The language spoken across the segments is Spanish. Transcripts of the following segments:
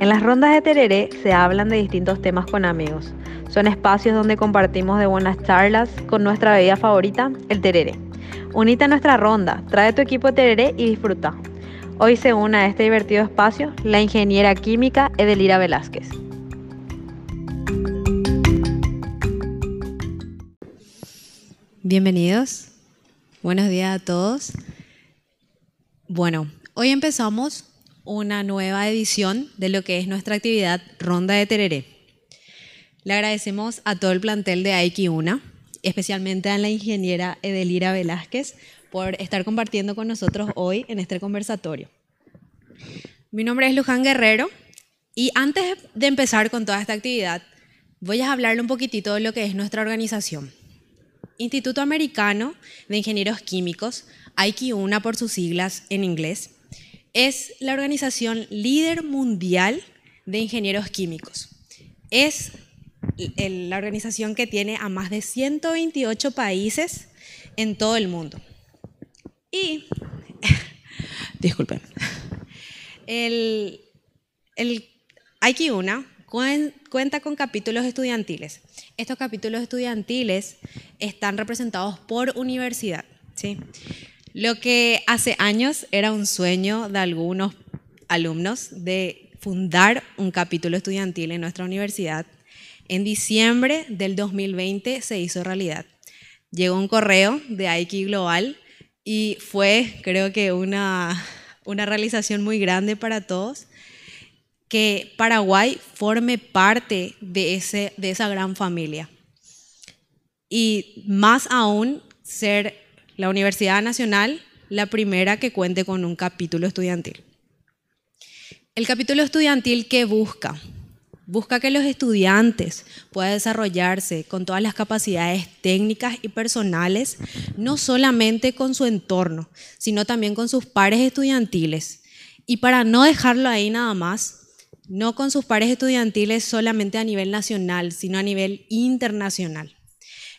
En las rondas de tereré se hablan de distintos temas con amigos. Son espacios donde compartimos de buenas charlas con nuestra bebida favorita, el tereré. Unite a nuestra ronda, trae tu equipo tereré y disfruta. Hoy se une a este divertido espacio la ingeniera química Edelira Velázquez. Bienvenidos. Buenos días a todos. Bueno, hoy empezamos una nueva edición de lo que es nuestra actividad Ronda de Tereré. Le agradecemos a todo el plantel de Aiki Una, especialmente a la ingeniera Edelira Velázquez, por estar compartiendo con nosotros hoy en este conversatorio. Mi nombre es Luján Guerrero y antes de empezar con toda esta actividad, voy a hablarle un poquitito de lo que es nuestra organización. Instituto Americano de Ingenieros Químicos, IQ1 por sus siglas en inglés, es la organización líder mundial de ingenieros químicos. Es la organización que tiene a más de 128 países en todo el mundo. Y, disculpen, el, el IQ1 cuenta con capítulos estudiantiles. Estos capítulos estudiantiles están representados por universidad. ¿sí? Lo que hace años era un sueño de algunos alumnos de fundar un capítulo estudiantil en nuestra universidad. En diciembre del 2020 se hizo realidad. Llegó un correo de Aiki Global y fue, creo que, una, una realización muy grande para todos que Paraguay forme parte de, ese, de esa gran familia. Y más aún, ser la Universidad Nacional la primera que cuente con un capítulo estudiantil. El capítulo estudiantil que busca, busca que los estudiantes puedan desarrollarse con todas las capacidades técnicas y personales, no solamente con su entorno, sino también con sus pares estudiantiles. Y para no dejarlo ahí nada más, no con sus pares estudiantiles solamente a nivel nacional, sino a nivel internacional.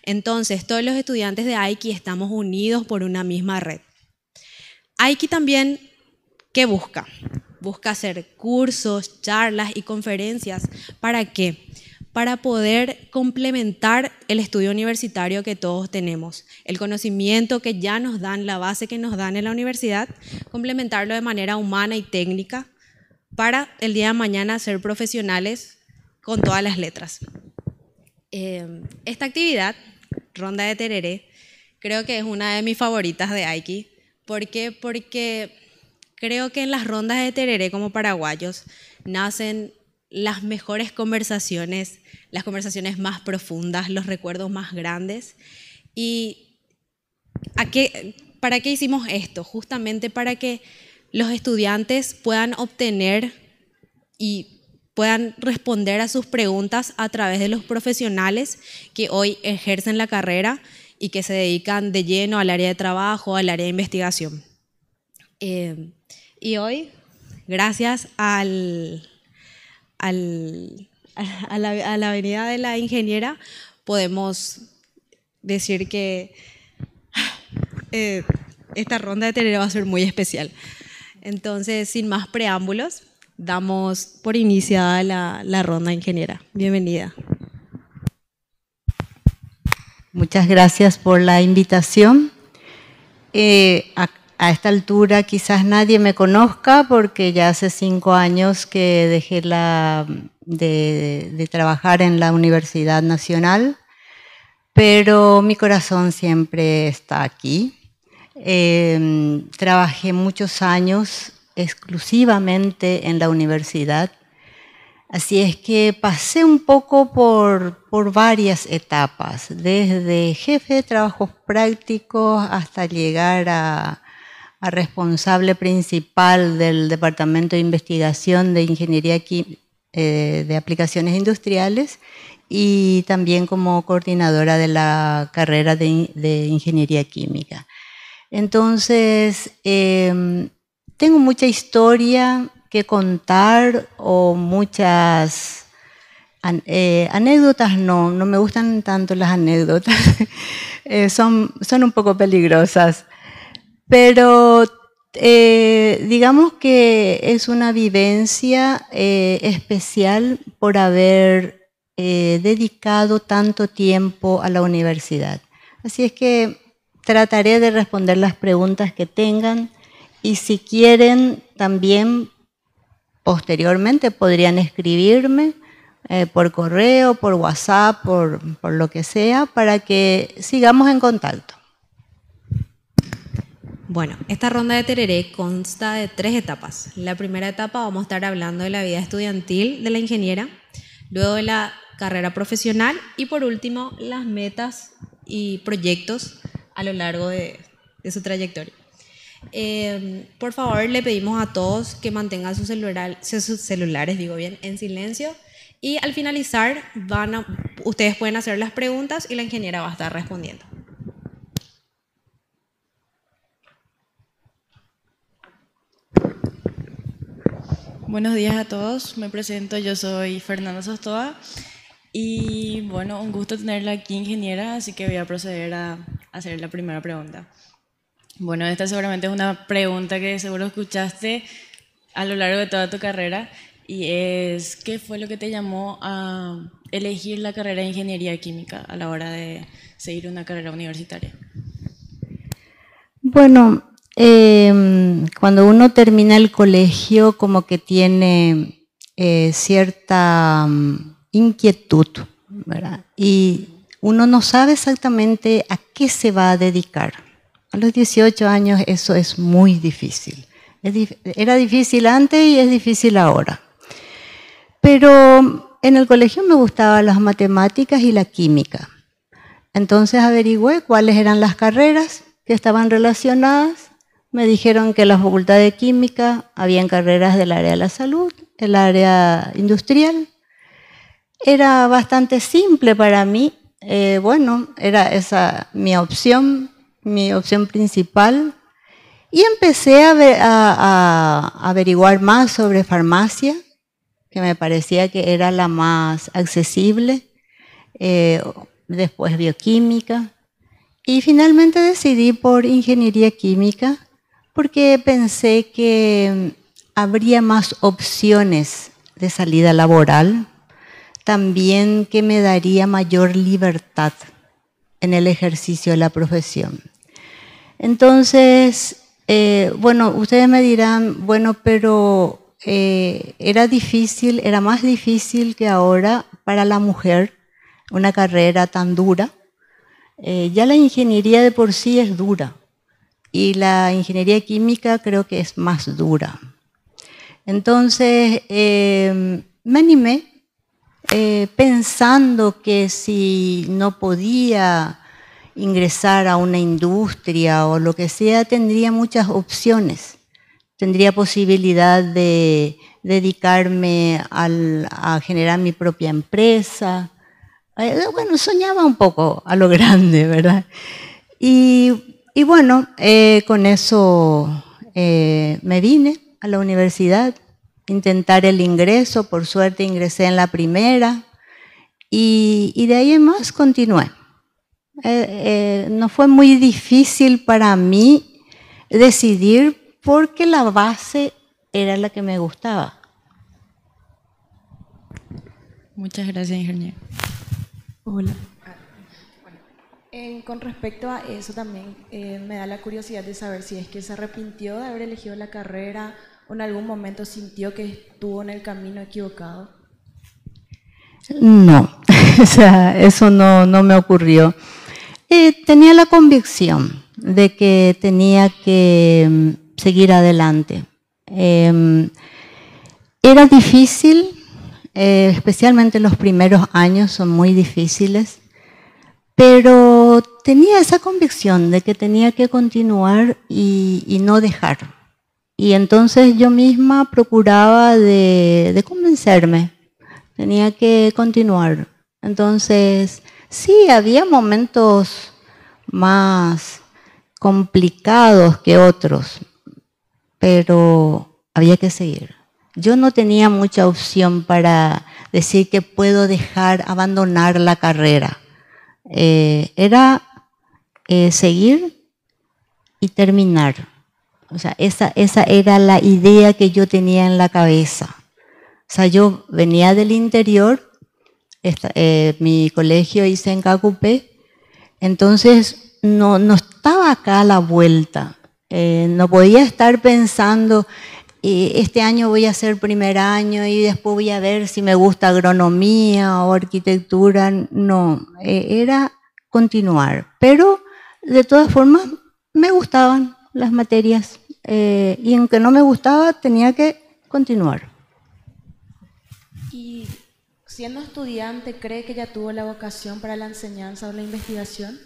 Entonces, todos los estudiantes de Aiki estamos unidos por una misma red. Aiki también, ¿qué busca? Busca hacer cursos, charlas y conferencias. ¿Para qué? Para poder complementar el estudio universitario que todos tenemos, el conocimiento que ya nos dan, la base que nos dan en la universidad, complementarlo de manera humana y técnica para el día de mañana ser profesionales con todas las letras. Eh, esta actividad, Ronda de Tereré, creo que es una de mis favoritas de Aiki. ¿Por qué? Porque creo que en las rondas de Tereré como paraguayos nacen las mejores conversaciones, las conversaciones más profundas, los recuerdos más grandes. ¿Y a qué, para qué hicimos esto? Justamente para que los estudiantes puedan obtener y puedan responder a sus preguntas a través de los profesionales que hoy ejercen la carrera y que se dedican de lleno al área de trabajo, al área de investigación. Eh, y hoy, gracias al, al, a, la, a, la, Avenida de la Ingeniera, podemos decir que eh, esta ronda de tener va a ser muy especial. Entonces, sin más preámbulos, damos por iniciada la, ronda ingeniera. Bienvenida. Muchas gracias por la invitación. Eh, a, esta altura quizás nadie me conozca porque ya hace cinco años que dejé la, de trabajar en la Universidad Nacional, pero mi corazón siempre está aquí Em, trabajé muchos años exclusivamente en la universidad, así es que pasé un poco por, por varias etapas, desde jefe de trabajos prácticos hasta llegar a, responsable principal del Departamento de Investigación de Ingeniería eh, de Aplicaciones Industriales y también como coordinadora de la carrera de, de Ingeniería Química. Entonces, em, tengo mucha historia que contar o muchas eh, anécdotas, no, no me gustan tanto las anécdotas, eh, son, son un poco peligrosas, pero eh, digamos que es una vivencia especial por haber dedicado tanto tiempo a la universidad. Así es que trataré de responder las preguntas que tengan y si quieren también posteriormente podrían escribirme por correo, por WhatsApp, por lo que sea, para que sigamos en contacto. Bueno, esta ronda de tereré consta de tres etapas. La primera etapa vamos a estar hablando de la vida estudiantil de la ingeniera, luego de la carrera profesional y por último las metas y proyectos a lo largo de, su trayectoria. Eh, por favor, le pedimos a todos que mantengan sus, celulares digo bien, en silencio y al finalizar van ustedes pueden hacer las preguntas y la ingeniera va a estar respondiendo. Buenos días a todos, me presento, yo soy Fernanda Sostoa y bueno, un gusto tenerla aquí ingeniera, así que voy a proceder a hacer la primera pregunta. Bueno, esta seguramente es una pregunta que seguro escuchaste a lo largo de toda tu carrera y es, ¿qué fue lo que te llamó a elegir la carrera de ingeniería química a la hora de seguir una carrera universitaria? Bueno, eh, cuando uno termina el colegio como que tiene eh, cierta um, inquietud. Y uno no sabe exactamente a qué se va a dedicar. A los 18 años eso es muy difícil. era difícil antes y es difícil ahora. Pero en el colegio me gustaban las matemáticas y la química. Entonces averigüé cuáles eran las carreras que estaban relacionadas me dijeron que en la Facultad de Química habían carreras del área de la salud, el área industrial. Era bastante simple para mí. Eh, bueno, era esa mi opción, mi opción principal. Y empecé a, averiguar más sobre farmacia, que me parecía que era la más accesible. Eh, después bioquímica. Y finalmente decidí por ingeniería química porque pensé que habría más opciones de salida laboral, también que me daría mayor libertad en el ejercicio de la profesión. Entonces, eh, bueno, ustedes me dirán, bueno, pero eh, era difícil, era más difícil que ahora para la mujer una carrera tan dura. Eh, ya la ingeniería de por sí es dura y la ingeniería química creo que es más dura. Entonces me animé pensando que si no podía ingresar a una industria o lo que sea, tendría muchas opciones. Tendría posibilidad de dedicarme a generar mi propia empresa. Eh, bueno, soñaba un poco a lo grande, ¿verdad? Y y bueno, eh, con eso eh, me vine a la universidad, intentar el ingreso, por suerte ingresé en la primera y, de ahí en más continué. Eh, no fue muy difícil para mí decidir porque la base era la que me gustaba. Muchas gracias, ingeniero. Hola con respecto a eso también eh, me da la curiosidad de saber si es que se arrepintió de haber elegido la carrera o en algún momento sintió que estuvo en el camino equivocado. No, o sea, eso no, no me ocurrió. Eh, tenía la convicción de que tenía que mm, seguir adelante. Em, era difícil, eh, especialmente los primeros años son muy difíciles pero tenía esa convicción de que tenía que continuar y, no dejar. Y entonces yo misma procuraba de, convencerme, tenía que continuar. Entonces, sí, había momentos más complicados que otros, pero había que seguir. Yo no tenía mucha opción para decir que puedo dejar, abandonar la carrera. Eh, era eh, seguir y terminar. O sea, esa, esa era la idea que yo tenía en la cabeza. O sea, yo venía del interior, eh, mi colegio hice en Cacupé, entonces no, no estaba acá a la vuelta. Eh, no podía estar pensando, eh, este año voy a hacer primer año y después voy a ver si me gusta agronomía o arquitectura. No, era continuar. Pero de todas formas me gustaban las materias y aunque no me gustaba tenía que continuar. Siendo estudiante, ¿cree que ya tuvo la vocación para la enseñanza o la investigación?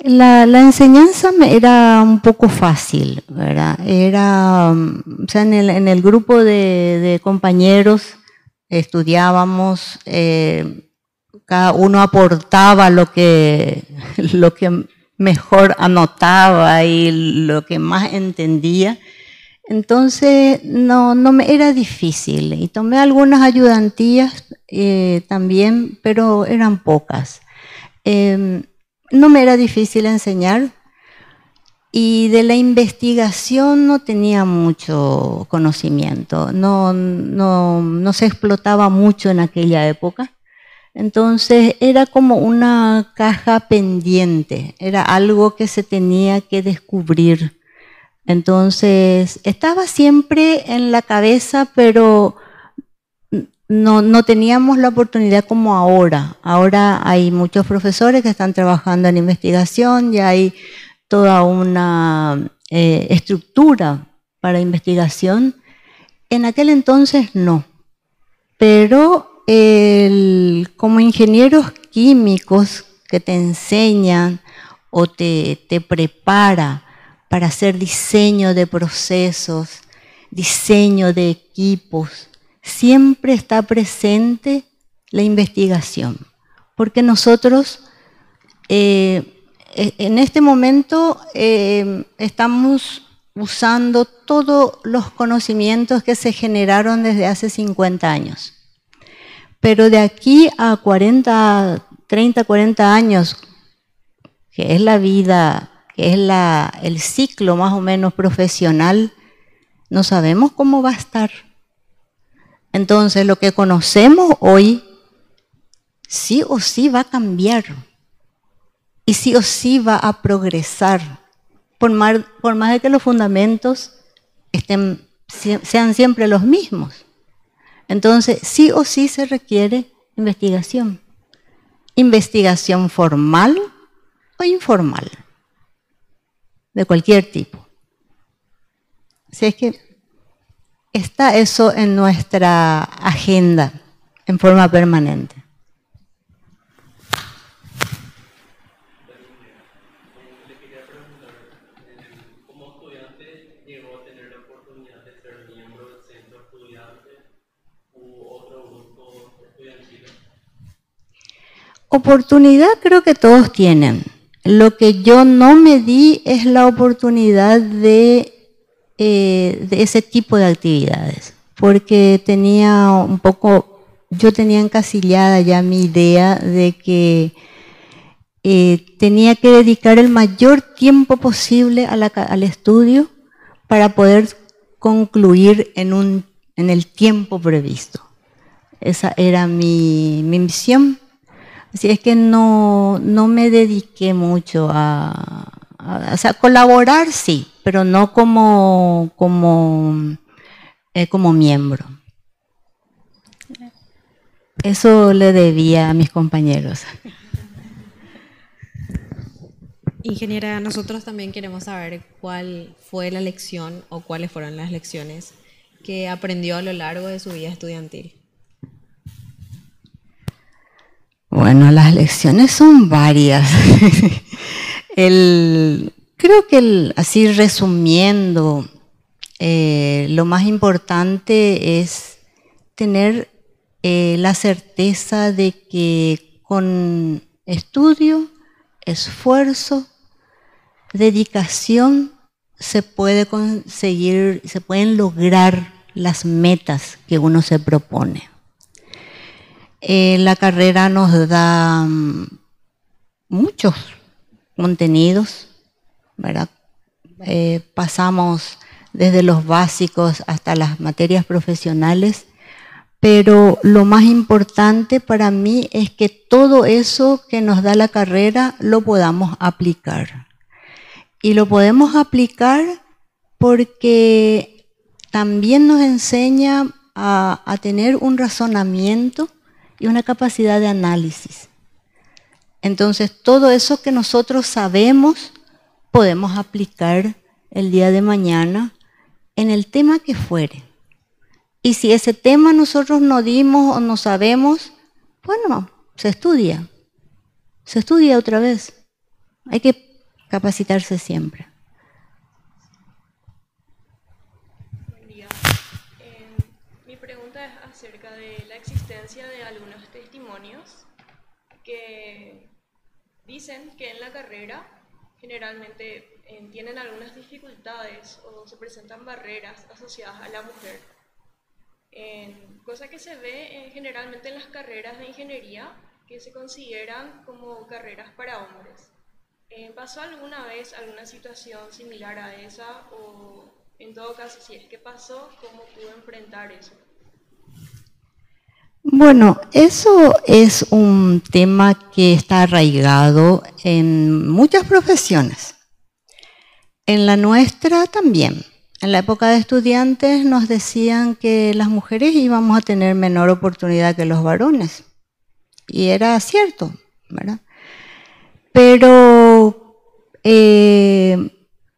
La, enseñanza era un poco fácil, ¿verdad? Era, mm, o sea, en el, grupo de, compañeros estudiábamos, eh, cada uno aportaba lo que, lo que mejor anotaba y lo que más entendía. Entonces, no, no me era difícil. Y tomé algunas ayudantías eh, también, pero eran pocas. Em, no me era difícil enseñar. Y de la investigación no tenía mucho conocimiento. No, no, no se explotaba mucho en aquella época. Entonces era como una caja pendiente, era algo que se tenía que descubrir entonces, estaba siempre en la cabeza, pero no, teníamos la oportunidad como ahora. Ahora hay muchos profesores que están trabajando en investigación, y hay toda una eh, estructura para investigación. En aquel entonces no. Pero como ingenieros químicos que te enseñan o te, te prepara para hacer diseño de procesos, diseño de equipos. Siempre está presente la investigación, porque nosotros eh, en este momento eh, estamos usando todos los conocimientos que se generaron desde hace 50 años. Pero de aquí a 40, 30, 40 años, que es la vida que es el ciclo más o menos profesional, no sabemos cómo va a estar. Entonces, lo que conocemos hoy, sí o sí va a cambiar. Y sí o sí va a progresar. Por más, de que los fundamentos sean siempre los mismos. Entonces, sí o sí se requiere investigación. Investigación formal o informal de cualquier tipo. Así es que está eso en nuestra agenda en forma permanente. Oportunidad creo que todos tienen. Lo que yo no me di es la oportunidad de, eh, de ese tipo de actividades, porque tenía un poco, yo tenía encasillada ya mi idea de que eh, tenía que dedicar el mayor tiempo posible al estudio para poder concluir en, un, en el tiempo previsto. Esa era mi misión Así es que no, me dediqué mucho a, colaborar sí, pero no como, como, eh, como miembro. Eso le debía a mis compañeros. Ingeniera, nosotros también queremos saber cuál fue la lección o cuáles fueron las lecciones que aprendió a lo largo de su vida estudiantil. Bueno, las lecciones son varias. creo que así resumiendo, eh, lo más importante es tener eh, la certeza de que con estudio, esfuerzo, dedicación, se puede conseguir, se pueden lograr las metas que uno se propone. Eh, la carrera nos da mm, muchos contenidos, ¿verdad? eh, pasamos desde los básicos hasta las materias profesionales, pero lo más importante para mí es que todo eso que nos da la carrera lo podamos aplicar. Y lo podemos aplicar porque también nos enseña a, a tener un razonamiento y una capacidad de análisis. Entonces, todo eso que nosotros sabemos podemos aplicar el día de mañana en el tema que fuere. Y si ese tema nosotros no dimos o no sabemos, bueno, se estudia. Se estudia otra vez. Hay que capacitarse siempre. Buen día. Eh, mi pregunta es acerca de la existencia de algunos testimonios que dicen que en la carrera generalmente eh, tienen algunas dificultades o se presentan barreras asociadas a la mujer. Eh, cosa que se ve eh, generalmente en las carreras de ingeniería que se consideran como carreras para hombres. Eh, ¿Pasó alguna vez alguna situación similar a esa o en todo caso si es que pasó, cómo pudo enfrentar eso? Bueno, eso es un tema que está arraigado en muchas profesiones. En la nuestra también. En la época de estudiantes nos decían que las mujeres íbamos a tener menor oportunidad que los varones. Y era cierto, ¿verdad? Pero eh,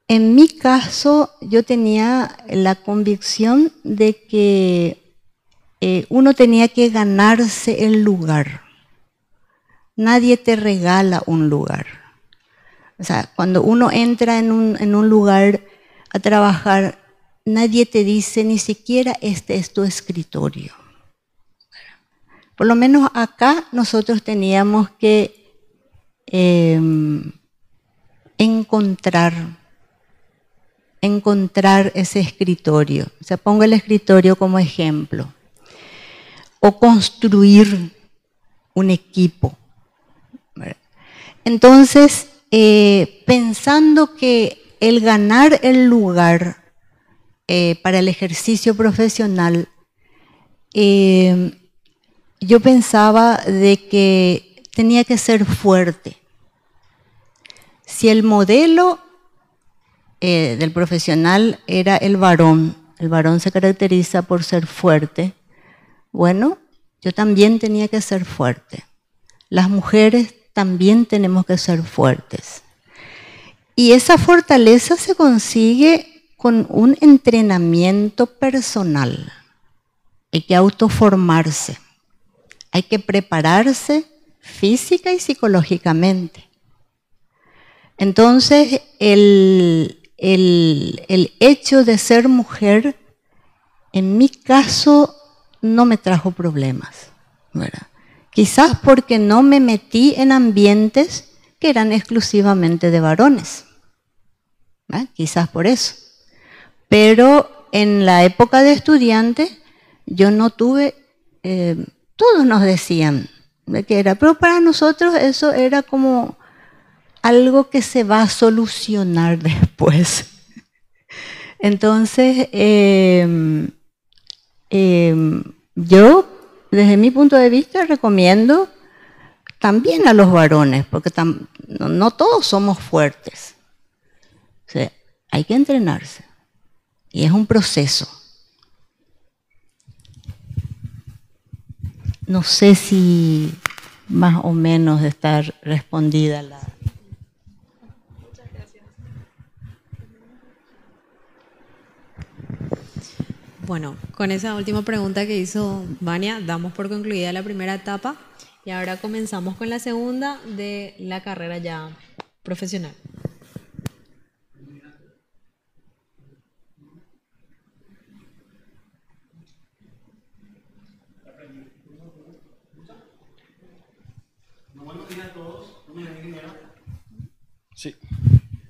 en mi caso yo tenía la convicción de que eh, uno tenía que ganarse el lugar. Nadie te regala un lugar. O sea, cuando uno entra en un, lugar a trabajar, nadie te dice ni siquiera este es tu escritorio. Por lo menos acá nosotros teníamos que eh, encontrar, encontrar ese escritorio. O sea, pongo el escritorio como ejemplo. O construir un equipo. Entonces, eh, pensando que el ganar el lugar eh, para el ejercicio profesional, eh, yo pensaba de que tenía que ser fuerte. Si el modelo del profesional era el varón, el varón se caracteriza por ser fuerte, bueno, yo también tenía que ser fuerte. Las mujeres también tenemos que ser fuertes. Y esa fortaleza se consigue con un entrenamiento personal. Hay que autoformarse. Hay que prepararse física y psicológicamente. Entonces, el, el, el, hecho de ser mujer, en mi caso, no me trajo problemas. ¿verdad? Quizás porque no me metí en ambientes que eran exclusivamente de varones. Quizás por eso. Pero en la época de estudiante, yo no tuve... Eh, todos nos decían de que era, pero para nosotros eso era como algo que se va a solucionar después. Entonces, eh, eh, yo, desde mi punto de vista, recomiendo también a los varones, porque no, todos somos fuertes. O sea, hay que entrenarse. Y es un proceso. No sé si más o menos está respondida la... Bueno, con esa última pregunta que hizo Vania, damos por concluida la primera etapa y ahora comenzamos con la segunda de la carrera ya profesional. Sí.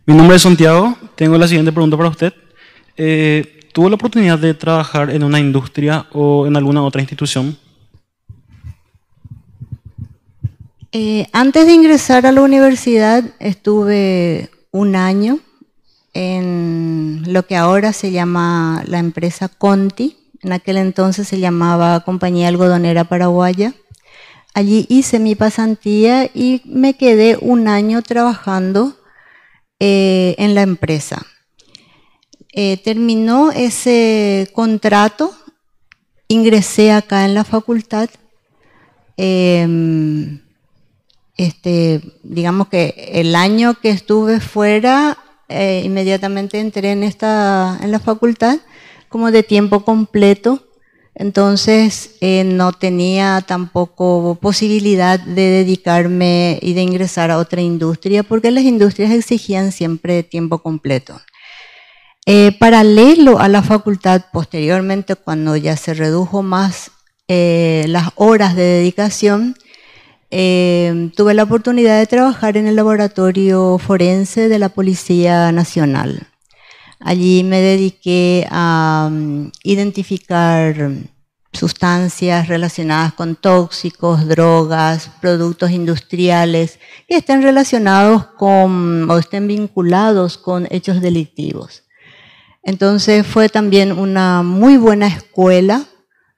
Mi nombre es Santiago. Tengo la siguiente pregunta para usted. Eh, ¿Tuvo la oportunidad de trabajar en una industria o en alguna otra institución? Eh, antes de ingresar a la universidad estuve un año en lo que ahora se llama la empresa Conti, en aquel entonces se llamaba Compañía Algodonera Paraguaya. Allí hice mi pasantía y me quedé un año trabajando eh, en la empresa. Eh, terminó ese contrato, ingresé acá en la facultad. Em, este, digamos que el año que estuve fuera, eh, inmediatamente entré en, esta, en la facultad como de tiempo completo entonces eh, no tenía tampoco posibilidad de dedicarme y de ingresar a otra industria porque las industrias exigían siempre tiempo completo. Eh, paralelo a la facultad, posteriormente cuando ya se redujo más eh, las horas de dedicación, tuve la oportunidad de trabajar en el laboratorio forense de la Policía Nacional. Allí me dediqué a mm, identificar sustancias relacionadas con tóxicos, drogas, productos industriales que estén relacionados con o estén vinculados con hechos delictivos. Entonces fue también una muy buena escuela.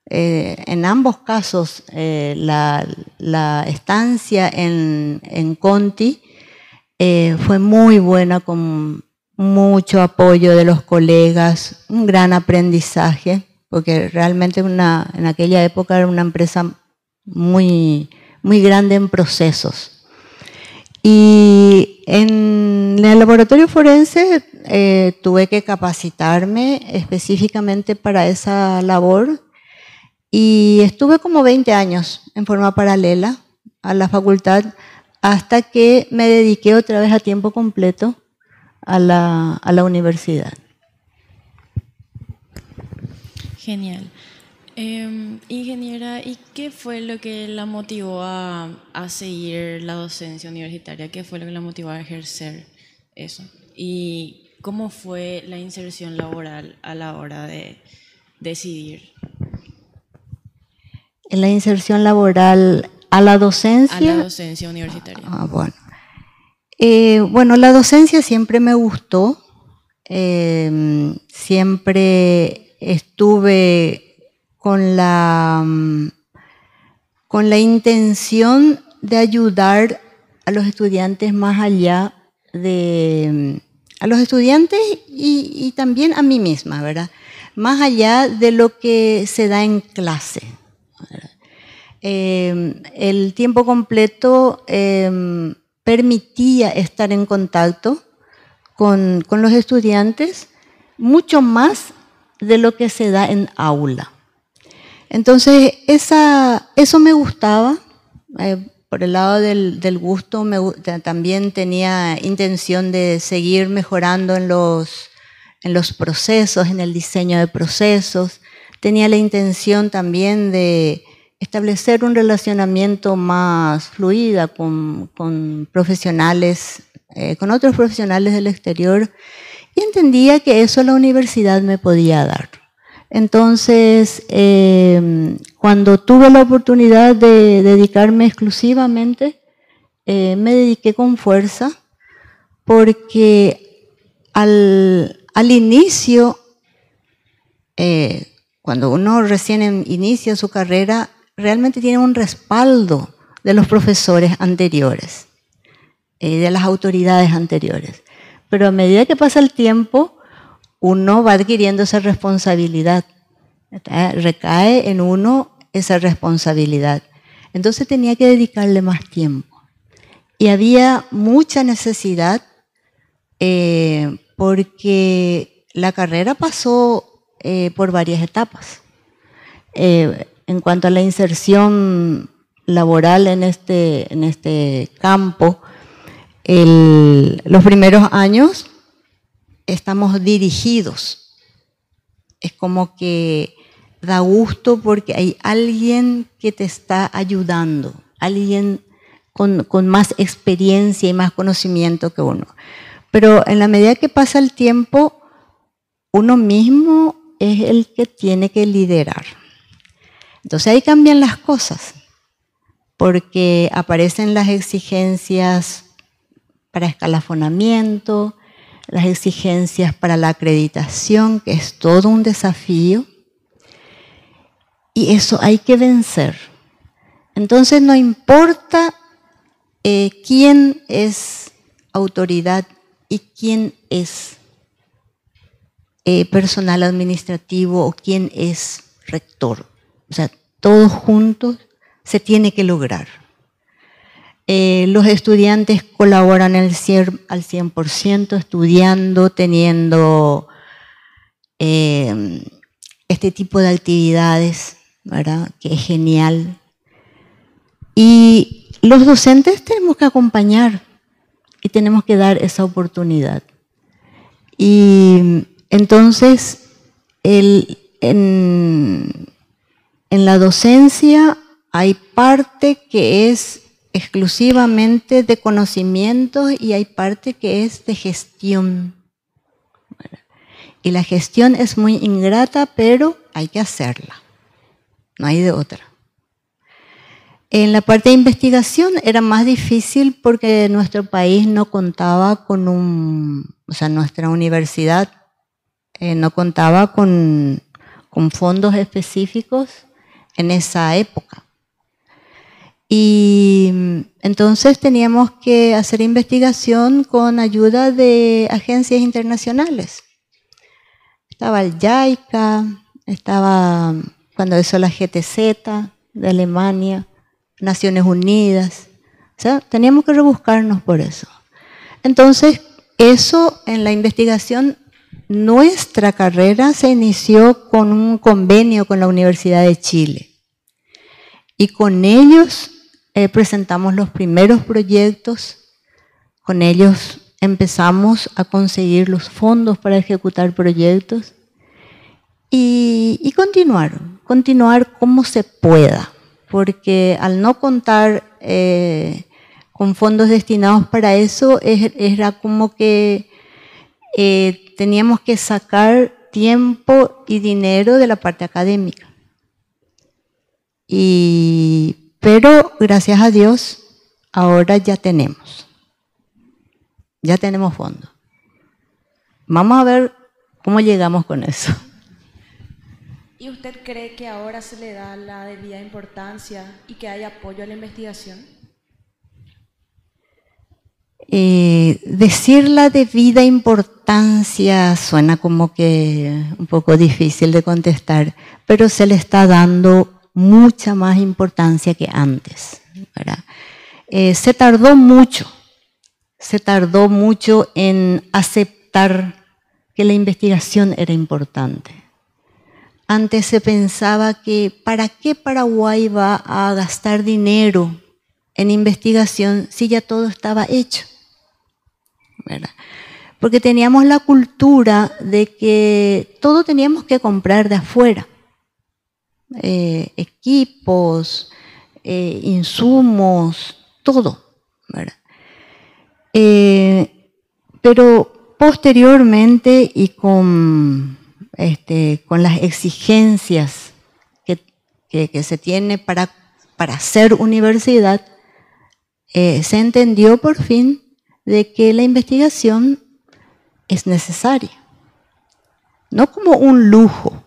Eh, en ambos casos, eh, la, estancia en, Conti eh, fue muy buena con mucho apoyo de los colegas, un gran aprendizaje, porque realmente en aquella época era una empresa muy, muy grande en procesos. Y en el laboratorio forense eh, tuve que capacitarme específicamente para esa labor y estuve como 20 años en forma paralela a la facultad hasta que me dediqué otra vez a tiempo completo a la, a la universidad. Genial. Em, ingeniera, ¿y qué fue lo que la motivó a, a, seguir la docencia universitaria? ¿Qué fue lo que la motivó a ejercer eso? ¿Y cómo fue la inserción laboral a la hora de decidir? La inserción laboral a la docencia. A la docencia universitaria. Ah, bueno. Eh, bueno, la docencia siempre me gustó, em, siempre estuve con la, con la intención de ayudar a los estudiantes más allá de, a los estudiantes y, también a mí misma, ¿verdad? Más allá de lo que se da en clase. Em, el tiempo completo em, permitía estar en contacto con, los estudiantes mucho más de lo que se da en aula. Entonces, eso me gustaba. Eh, por el lado del, gusto, también tenía intención de seguir mejorando en los, en los procesos, en el diseño de procesos. Tenía la intención también de establecer un relacionamiento más fluida con, profesionales, eh, con otros profesionales del exterior, y entendía que eso la universidad me podía dar. Entonces, em, cuando tuve la oportunidad de dedicarme exclusivamente, eh, me dediqué con fuerza, porque al, al inicio, eh, cuando uno recién inicia su carrera, realmente tiene un respaldo de los profesores anteriores, eh, de las autoridades anteriores. Pero a medida que pasa el tiempo, uno va adquiriendo esa responsabilidad. Recae en uno esa responsabilidad. Entonces tenía que dedicarle más tiempo. Y había mucha necesidad eh, porque la carrera pasó eh, por varias etapas en cuanto a la inserción laboral en este, en este campo, los primeros años estamos dirigidos. Es como que da gusto porque hay alguien que te está ayudando, alguien con, con, más experiencia y más conocimiento que uno. Pero en la medida que pasa el tiempo, uno mismo es el que tiene que liderar. Entonces ahí cambian las cosas, porque aparecen las exigencias para escalafonamiento, las exigencias para la acreditación, que es todo un desafío. Y eso hay que vencer. Entonces no importa eh, quién es autoridad y quién es eh, personal administrativo o quién es rector. O sea, todos juntos se tiene que lograr. Eh, los estudiantes colaboran al 100%, estudiando, teniendo este tipo de actividades, ¿verdad? Que es genial. Y los docentes tenemos que acompañar y tenemos que dar esa oportunidad. Y entonces, en, la docencia hay parte que es exclusivamente de conocimiento y hay parte que es de gestión. Y la gestión es muy ingrata, pero hay que hacerla. No hay de otra. En la parte de investigación era más difícil porque nuestro país no contaba con un, o sea, nuestra universidad eh, no contaba con, con fondos específicos en esa época. Y entonces teníamos que hacer investigación con ayuda de agencias internacionales. Estaba el JICA, estaba cuando hizo la GTZ de Alemania, Naciones Unidas. O sea, teníamos que rebuscarnos por eso. Entonces, eso en la investigación, nuestra carrera se inició con un convenio con la Universidad de Chile. Y con ellos eh, presentamos los primeros proyectos, con ellos empezamos a conseguir los fondos para ejecutar proyectos y, y continuar, continuar como se pueda porque al no contar eh, con fondos destinados para eso, era como que eh, teníamos que sacar tiempo y dinero de la parte académica. Pero gracias a Dios, ahora ya tenemos. Ya tenemos fondos. Vamos a ver cómo llegamos con eso. ¿Y usted cree que ahora se le da la debida importancia y que hay apoyo a la investigación? Eh, decir la debida importancia suena como que un poco difícil de contestar, pero se le está dando mucha más importancia que antes. Eh, se tardó mucho, se tardó mucho en aceptar que la investigación era importante. Antes se pensaba que ¿para qué Paraguay va a gastar dinero en investigación si ya todo estaba hecho? Porque teníamos la cultura de que todo teníamos que comprar de afuera. Eh, equipos, eh, insumos, todo. Eh, pero posteriormente y con este, las exigencias que, se tiene para, para ser universidad, se entendió por fin de que la investigación es necesaria. No como un lujo,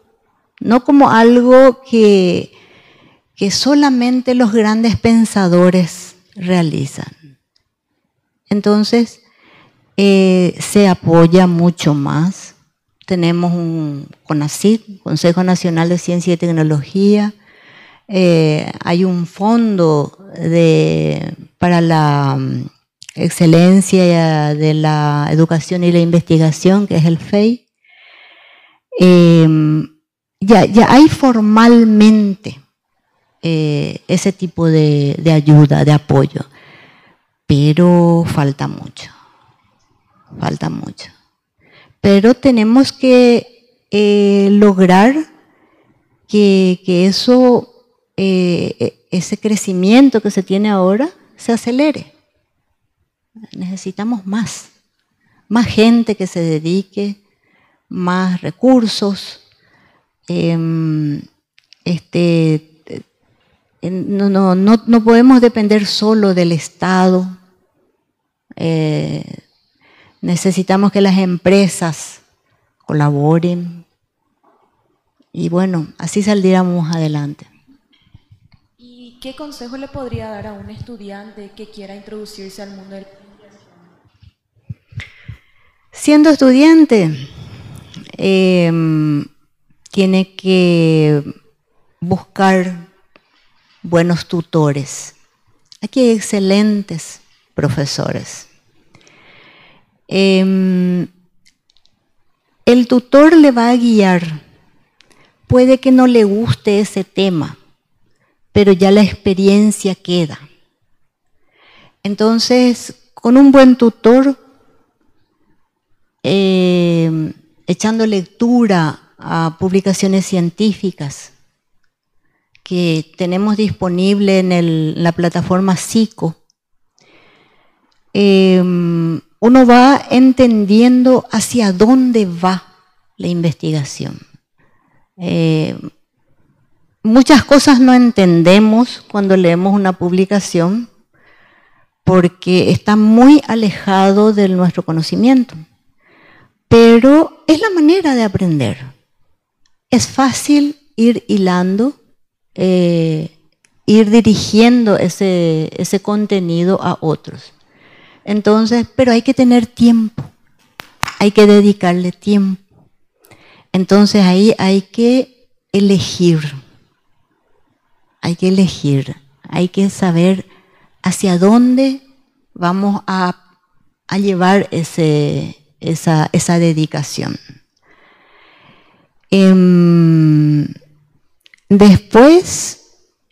no como algo que, que solamente los grandes pensadores realizan. Entonces, eh, se apoya mucho más tenemos un CONACYT, Consejo Nacional de Ciencia y Tecnología. Eh, hay un fondo para la mm, excelencia de la educación y la investigación, que es el FEI. Em, ya, hay formalmente eh, ese tipo de ayuda, de apoyo, pero falta mucho, falta mucho pero tenemos que eh, lograr que, eso, eh, ese crecimiento que se tiene ahora se acelere. Necesitamos más, más gente que se dedique, más recursos. Em, este, no, no, no, podemos depender solo del Estado. Eh, Necesitamos que las empresas colaboren y bueno, así saldríamos adelante. ¿Y qué consejo le podría dar a un estudiante que quiera introducirse al mundo del Siendo estudiante, em, tiene que buscar buenos tutores. Aquí hay excelentes profesores. Em, el tutor le va a guiar. Puede que no le guste ese tema, pero ya la experiencia queda. Entonces, con un buen tutor eh, echando lectura a publicaciones científicas que tenemos disponible en la plataforma SICO, em, uno va entendiendo hacia dónde va la investigación. Eh, muchas cosas no entendemos cuando leemos una publicación porque está muy alejado de nuestro conocimiento pero es la manera de aprender. Es fácil ir hilando, eh, ir dirigiendo ese, ese contenido a otros. Entonces, pero hay que tener tiempo, hay que dedicarle tiempo. Entonces ahí hay que elegir, hay que elegir, hay que saber hacia dónde vamos a, a llevar ese, esa, esa dedicación. Em, después,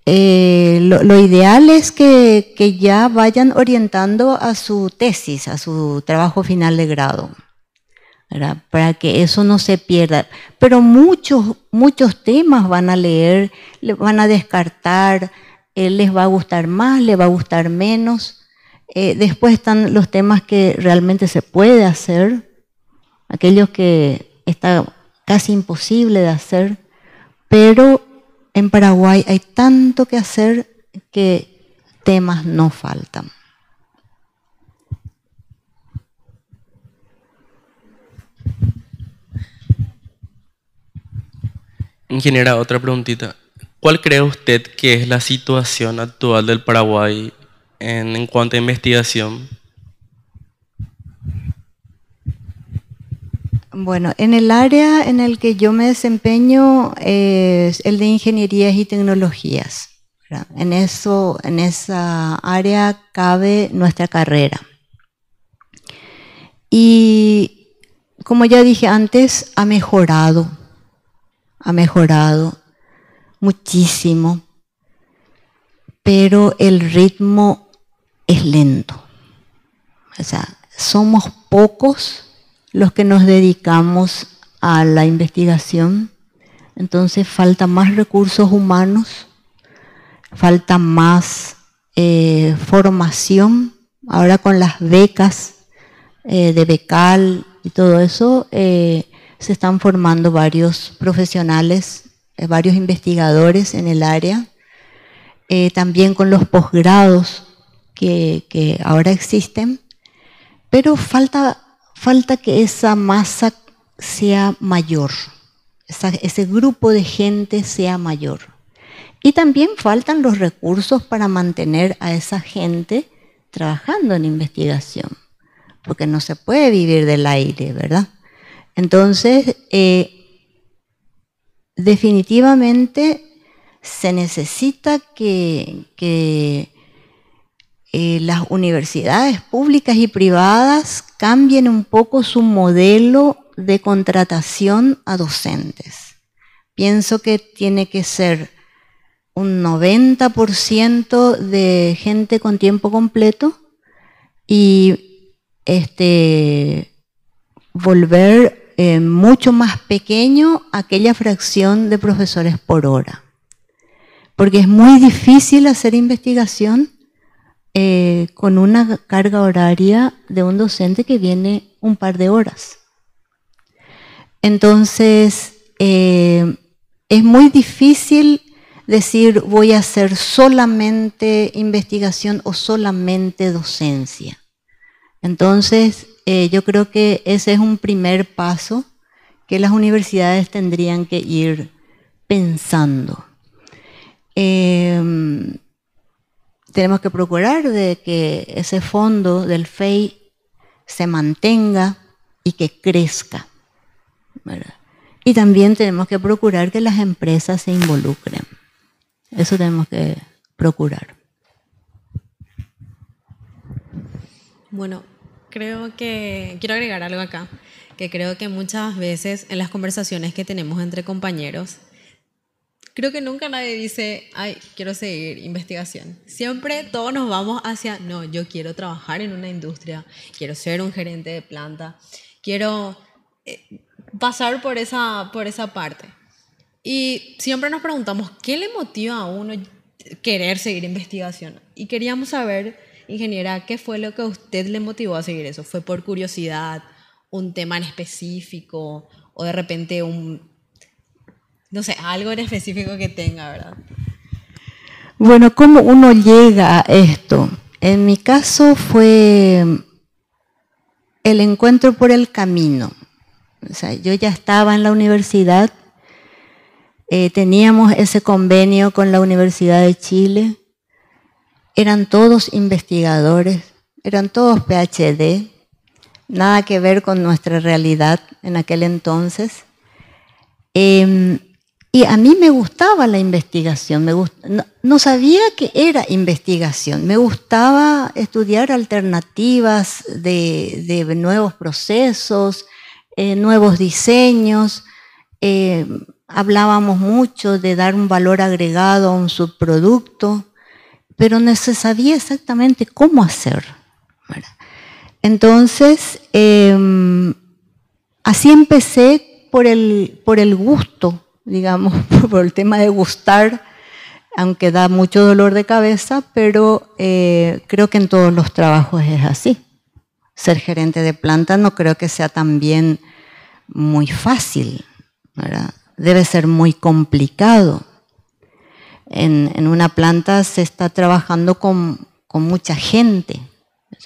eh, lo, ideal es que, ya vayan orientando a su tesis, a su trabajo final de grado, para que eso no se pierda. Pero muchos, muchos temas van a leer, van a descartar, eh, les va a gustar más, les va a gustar menos. Eh, después están los temas que realmente se puede hacer, aquellos que está casi imposible de hacer, pero en Paraguay hay tanto que hacer que temas no faltan. Ingeniera, otra preguntita. ¿Cuál cree usted que es la situación actual del Paraguay en, cuanto a investigación? Bueno, en el área en el que yo me desempeño es el de ingenierías y tecnologías. En, eso, en esa área cabe nuestra carrera. Y como ya dije antes, ha mejorado, ha mejorado muchísimo, pero el ritmo es lento. O sea, somos pocos los que nos dedicamos a la investigación. Entonces falta más recursos humanos, falta más eh, formación. Ahora con las becas eh, de becal y todo eso, eh, se están formando varios profesionales, varios investigadores en el área. también con los posgrados que, ahora existen, pero falta, falta que esa masa sea mayor, ese grupo de gente sea mayor. Y también faltan los recursos para mantener a esa gente trabajando en investigación, porque no se puede vivir del aire, ¿verdad? Entonces, eh, definitivamente se necesita que eh, las universidades públicas y privadas cambien un poco su modelo de contratación a docentes. Pienso que tiene que ser un 90% de gente con tiempo completo y este, volver eh, mucho más pequeño aquella fracción de profesores por hora. Porque es muy difícil hacer investigación eh, con una carga horaria de un docente que viene un par de horas. Entonces, eh, es muy difícil decir voy a hacer solamente investigación o solamente docencia. Entonces, eh, yo creo que ese es un primer paso que las universidades tendrían que ir pensando. Tenemos que procurar de que ese fondo del FEI se mantenga y que crezca. Y también tenemos que procurar que las empresas se involucren. Eso tenemos que procurar. Bueno, creo que quiero agregar algo acá, que creo que muchas veces en las conversaciones que tenemos entre compañeros, creo que nunca nadie dice, ay, quiero seguir investigación. Siempre todos nos vamos hacia, no, yo quiero trabajar en una industria, quiero ser un gerente de planta, quiero eh, pasar por esa, por esa parte. Y siempre nos preguntamos, ¿qué le motiva a uno querer seguir investigación? Y queríamos saber, ingeniera, ¿qué fue lo que a usted le motivó a seguir eso? ¿Fue por curiosidad, un tema en específico o de repente un, no sé, algo en específico que tenga, verdad? Bueno, ¿cómo uno llega a esto? En mi caso fue el encuentro por el camino. O sea, yo ya estaba en la universidad, eh, teníamos ese convenio con la Universidad de Chile, eran todos investigadores, eran todos PhD, nada que ver con nuestra realidad en aquel entonces. Em, y a mí me gustaba la investigación, no, sabía que era investigación, me gustaba estudiar alternativas de, nuevos procesos, eh, nuevos diseños. Eh, hablábamos mucho de dar un valor agregado a un subproducto, pero no se sabía exactamente cómo hacer. Entonces, em, así empecé por el, por el gusto digamos, por el tema de gustar, aunque da mucho dolor de cabeza, pero eh, creo que en todos los trabajos es así. Ser gerente de planta no creo que sea también muy fácil, debe ser muy complicado. En, una planta se está trabajando con, con mucha gente,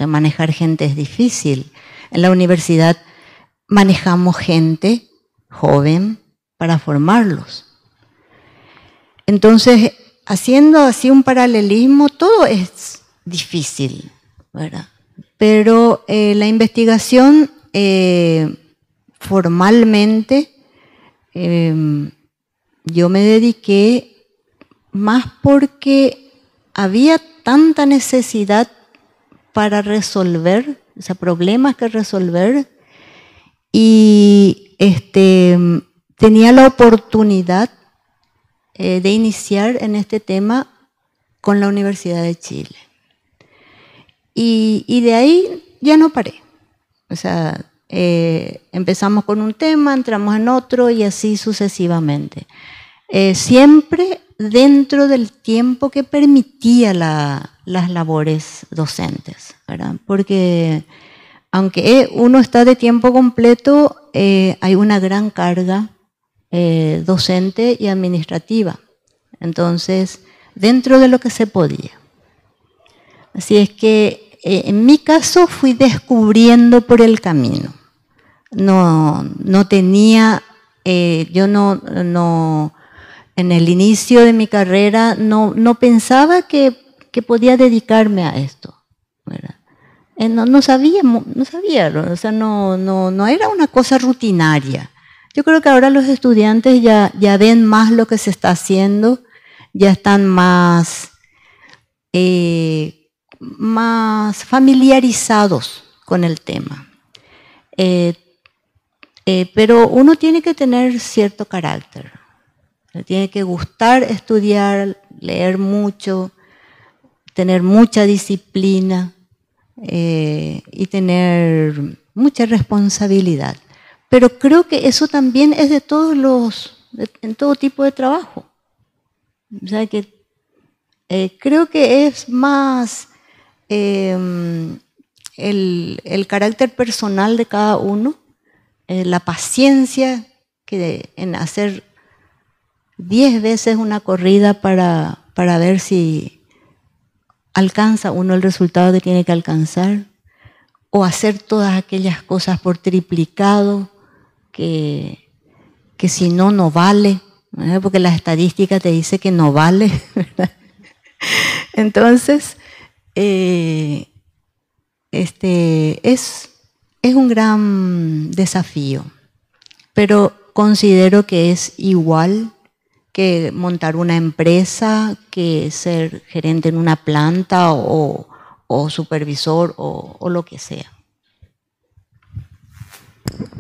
manejar gente es difícil. En la universidad manejamos gente joven, para formarlos. Entonces, haciendo así un paralelismo, todo es difícil, ¿verdad? Pero eh, la investigación eh, formalmente, em, yo me dediqué más porque había tanta necesidad para resolver, o sea, problemas que resolver, y este, tenía la oportunidad eh, de iniciar en este tema con la Universidad de Chile. Y, de ahí ya no paré. O sea, eh, empezamos con un tema, entramos en otro y así sucesivamente. Eh, siempre dentro del tiempo que permitía las labores docentes. Porque aunque uno está de tiempo completo, hay una gran carga eh, docente y administrativa. Entonces, dentro de lo que se podía. Así es que eh, en mi caso fui descubriendo por el camino. No, no tenía, eh, yo no, no, en el inicio de mi carrera no, no pensaba que, que podía dedicarme a esto. No, no, sabía, no sabía, o sea, no, no, no era una cosa rutinaria. Yo creo que ahora los estudiantes ya, ya ven más lo que se está haciendo, ya están más, eh, más familiarizados con el tema. Eh, eh, pero uno tiene que tener cierto carácter. tiene que gustar estudiar, leer mucho, tener mucha disciplina y tener mucha responsabilidad. Pero creo que eso también es de todos los, en todo tipo de trabajo. O sea que eh, creo que es más em, el, carácter personal de cada uno, eh, la paciencia que en hacer diez veces una corrida para, para ver si alcanza uno el resultado que tiene que alcanzar, o hacer todas aquellas cosas por triplicado que, que si no, no vale, porque la estadística te dice que no vale. Entonces, eh, este, es, es un gran desafío, pero considero que es igual que montar una empresa, que ser gerente en una planta o, o supervisor o lo que sea.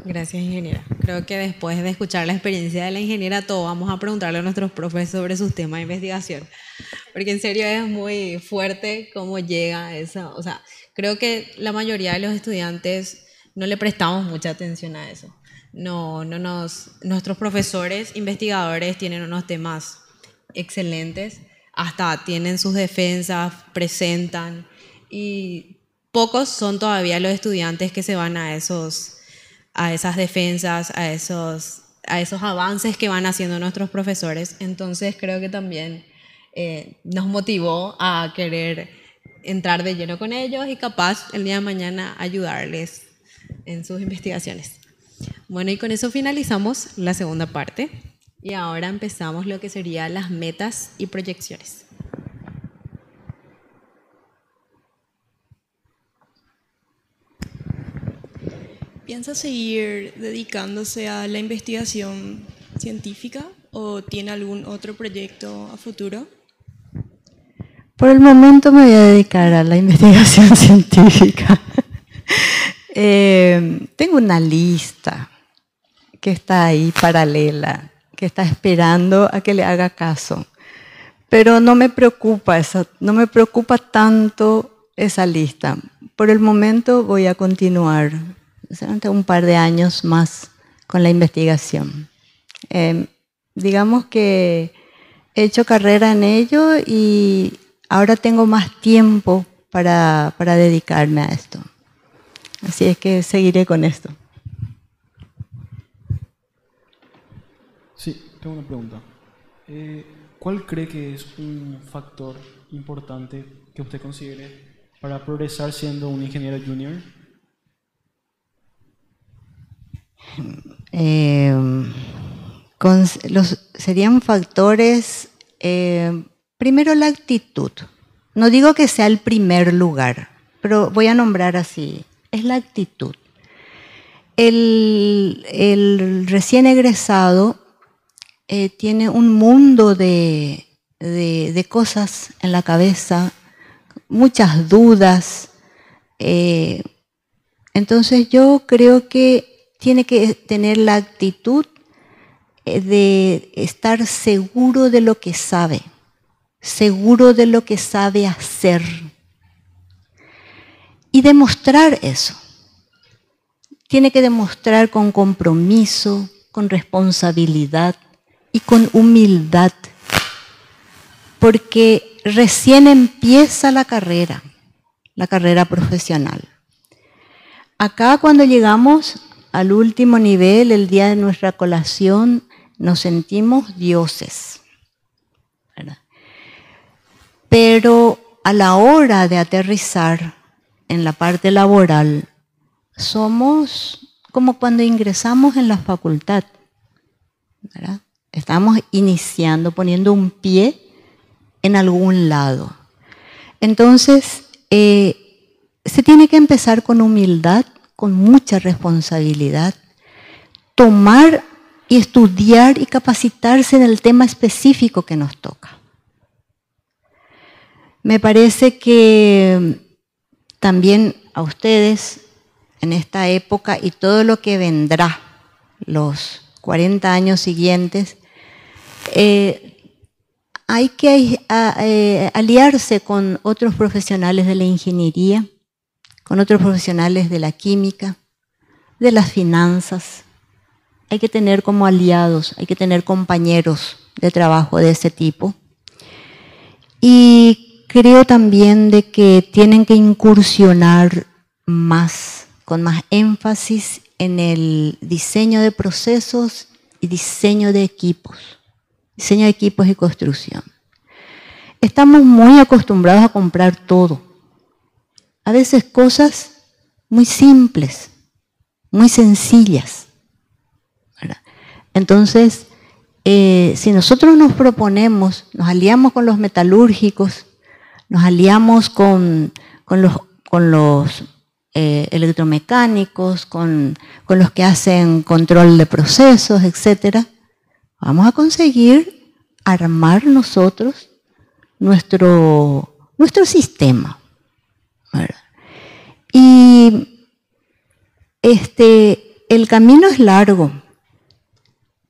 Gracias, ingeniera. Creo que después de escuchar la experiencia de la ingeniera, todos vamos a preguntarle a nuestros profes sobre sus temas de investigación. Porque en serio es muy fuerte cómo llega eso. O sea, creo que la mayoría de los estudiantes no le prestamos mucha atención a eso. No, no nos, nuestros profesores investigadores tienen unos temas excelentes, hasta tienen sus defensas, presentan y pocos son todavía los estudiantes que se van a esos a esas defensas, a esos, a esos avances que van haciendo nuestros profesores. Entonces creo que también eh, nos motivó a querer entrar de lleno con ellos y capaz el día de mañana ayudarles en sus investigaciones. Bueno, y con eso finalizamos la segunda parte y ahora empezamos lo que serían las metas y proyecciones. ¿Piensa seguir dedicándose a la investigación científica o tiene algún otro proyecto a futuro? Por el momento me voy a dedicar a la investigación científica. Eh, tengo una lista que está ahí paralela, que está esperando a que le haga caso. Pero no me preocupa eso, no me preocupa tanto esa lista. Por el momento voy a continuar durante un par de años más con la investigación. Eh, digamos que he hecho carrera en ello y ahora tengo más tiempo para, dedicarme a esto. Así es que seguiré con esto. Sí, tengo una pregunta. Eh, ¿Cuál cree que es un factor importante que usted considere para progresar siendo un ingeniero junior? Eh, los, serían factores, eh, primero la actitud. No digo que sea el primer lugar, pero voy a nombrar así, es la actitud. El, recién egresado eh, tiene un mundo de, de, cosas en la cabeza, muchas dudas. entonces yo creo que tiene que tener la actitud eh, de estar seguro de lo que sabe, seguro de lo que sabe hacer y demostrar eso. Tiene que demostrar con compromiso, con responsabilidad y con humildad, porque recién empieza la carrera, la carrera profesional. Acá cuando llegamos al último nivel, el día de nuestra colación, nos sentimos dioses. Pero a la hora de aterrizar en la parte laboral, somos como cuando ingresamos en la facultad. Estamos iniciando, poniendo un pie en algún lado. Entonces, eh, se tiene que empezar con humildad con mucha responsabilidad, tomar y estudiar y capacitarse en el tema específico que nos toca. Me parece que también a ustedes en esta época y todo lo que vendrá los 40 años siguientes, eh, hay que eh, aliarse con otros profesionales de la ingeniería con otros profesionales de la química, de las finanzas. Hay que tener como aliados, hay que tener compañeros de trabajo de ese tipo. Y creo también de que tienen que incursionar más, con más énfasis en el diseño de procesos y diseño de equipos, diseño de equipos y construcción. Estamos muy acostumbrados a comprar todo a veces cosas muy simples, muy sencillas. Entonces, eh, si nosotros nos proponemos, nos aliamos con los metalúrgicos, nos aliamos con, los, con los eh, electromecánicos, con, con, los que hacen control de procesos, etc., vamos a conseguir armar nosotros nuestro, nuestro sistema. Y este, el camino es largo.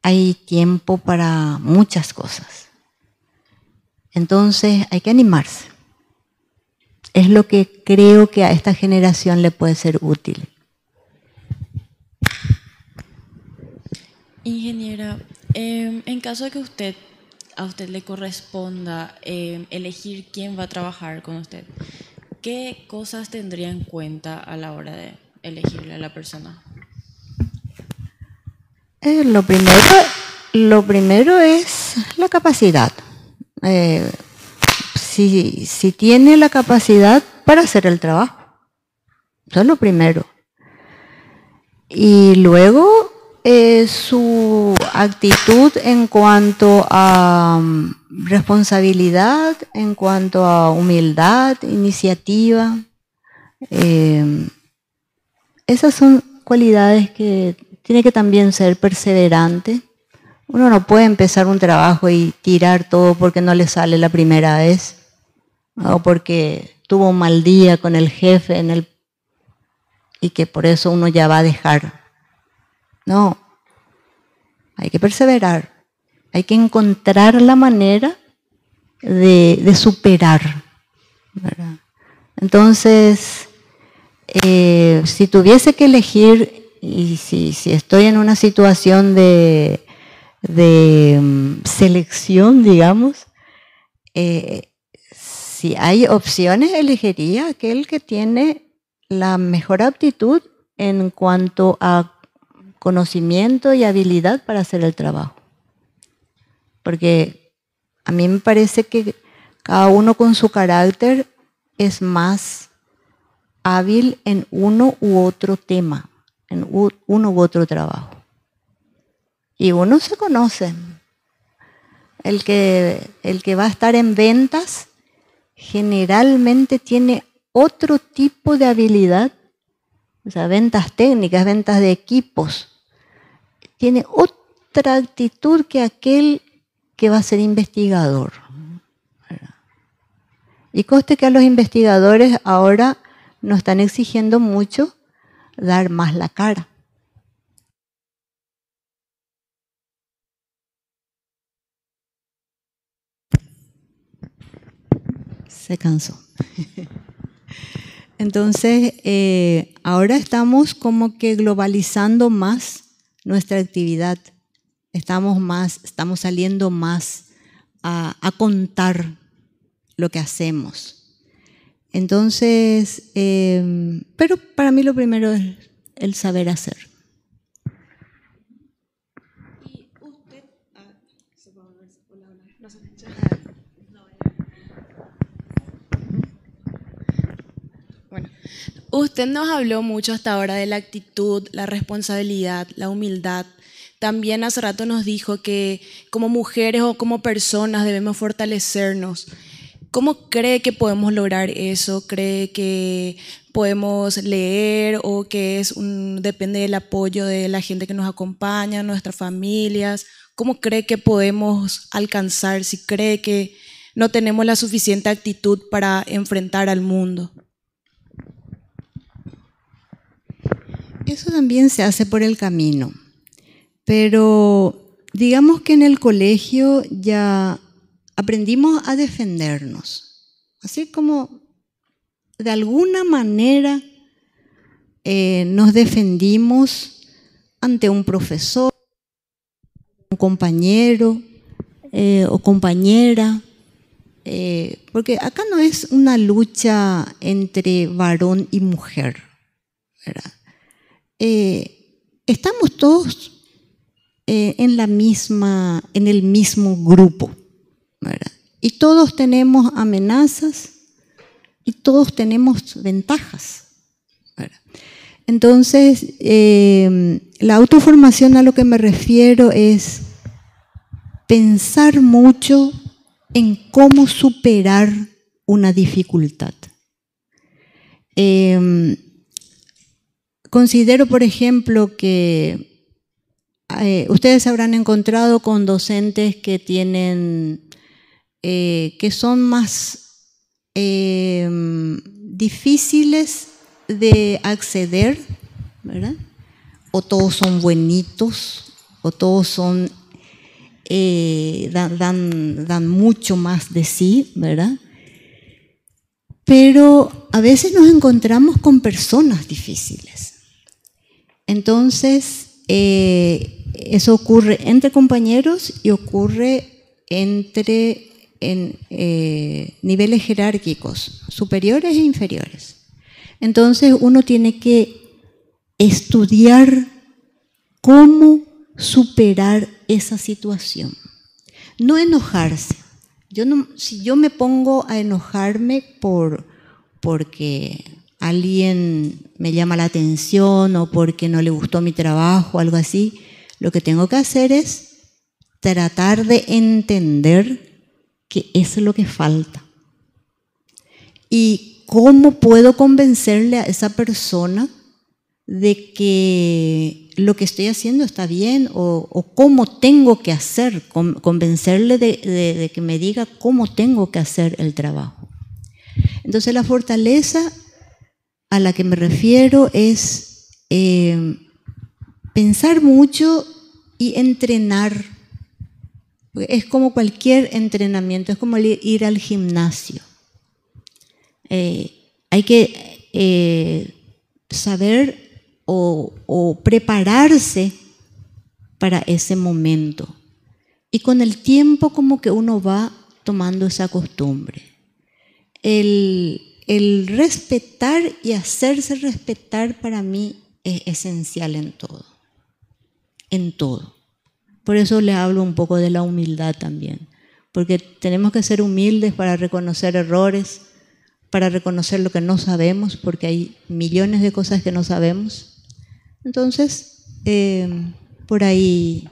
Hay tiempo para muchas cosas. Entonces hay que animarse. Es lo que creo que a esta generación le puede ser útil. Ingeniera, em, en caso de que usted a usted le corresponda em, elegir quién va a trabajar con usted, ¿qué cosas tendría en cuenta a la hora de elegirle a la persona? Eh, lo, primero, lo primero es la capacidad. Eh, si, si tiene la capacidad para hacer el trabajo. Eso es lo primero. Y luego eh, su actitud en cuanto a mm, responsabilidad, en cuanto a humildad, iniciativa. Eh, esas son cualidades que tiene que también ser perseverante. Uno no puede empezar un trabajo y tirar todo porque no le sale la primera vez o porque tuvo un mal día con el jefe y que por eso uno ya va a dejar no, hay que perseverar, hay que encontrar la manera de, superar. Entonces, eh, si tuviese que elegir, y si, estoy en una situación de, mm, selección, digamos, eh, si hay opciones, elegiría aquel que tiene la mejor aptitud en cuanto a conocimiento y habilidad para hacer el trabajo. Porque a mí me parece que cada uno con su carácter es más hábil en uno u otro tema, en uno u otro trabajo. Y uno se conoce. El que, el que va a estar en ventas generalmente tiene otro tipo de habilidad, o sea, ventas técnicas, ventas de equipos, tiene otra actitud que aquel que va a ser investigador. Y coste que a los investigadores ahora nos están exigiendo mucho dar más la cara. Se cansó. Entonces, eh, ahora estamos como que globalizando más nuestra actividad. Estamos más, estamos saliendo más a, contar lo que hacemos. Entonces, em, pero para mí lo primero es el saber hacer. Usted nos habló mucho hasta ahora de la actitud, la responsabilidad, la humildad. También hace rato nos dijo que como mujeres o como personas debemos fortalecernos. ¿Cómo cree que podemos lograr eso? ¿Cree que podemos leer o que es depende del apoyo de la gente que nos acompaña, nuestras familias? ¿Cómo cree que podemos alcanzar si cree que no tenemos la suficiente actitud para enfrentar al mundo? Eso también se hace por el camino, pero digamos que en el colegio ya aprendimos a defendernos, así como de alguna manera eh, nos defendimos ante un profesor, un compañero eh, o compañera, eh, porque acá no es una lucha entre varón y mujer, ¿verdad? Eh, estamos todos eh, en, la misma, en el mismo grupo, Y todos tenemos amenazas y todos tenemos ventajas, Entonces, eh, la autoformación a lo que me refiero es pensar mucho en cómo superar una dificultad. Considero, por ejemplo, que eh, ustedes habrán encontrado con docentes que tienen, eh, que son más em, difíciles de acceder, ¿verdad? O todos son buenitos, o todos son, eh, dan, dan, mucho más de sí, ¿verdad? Pero a veces nos encontramos con personas difíciles. Entonces, eh, eso ocurre entre compañeros y ocurre entre en, eh, niveles jerárquicos, superiores e inferiores. Entonces uno tiene que estudiar cómo superar esa situación. No enojarse. Yo no, si yo me pongo a enojarme por, porque alguien me llama la atención o porque no le gustó mi trabajo algo así, lo que tengo que hacer es tratar de entender eso es lo que falta. Y ¿cómo puedo convencerle a esa persona de que lo que estoy haciendo está bien o, cómo tengo que hacer, convencerle de, que me diga cómo tengo que hacer el trabajo. Entonces la fortaleza a la que me refiero es eh, pensar mucho y entrenar. Es como cualquier entrenamiento, es como ir al gimnasio. Eh, hay que eh, saber o, prepararse para ese momento. Y con el tiempo como que uno va tomando esa costumbre. El, el respetar y hacerse respetar para mí es esencial en todo. En todo. Por eso le hablo un poco de la humildad también. Porque tenemos que ser humildes para reconocer errores, para reconocer lo que no sabemos, porque hay millones de cosas que no sabemos. Entonces, eh, por ahí,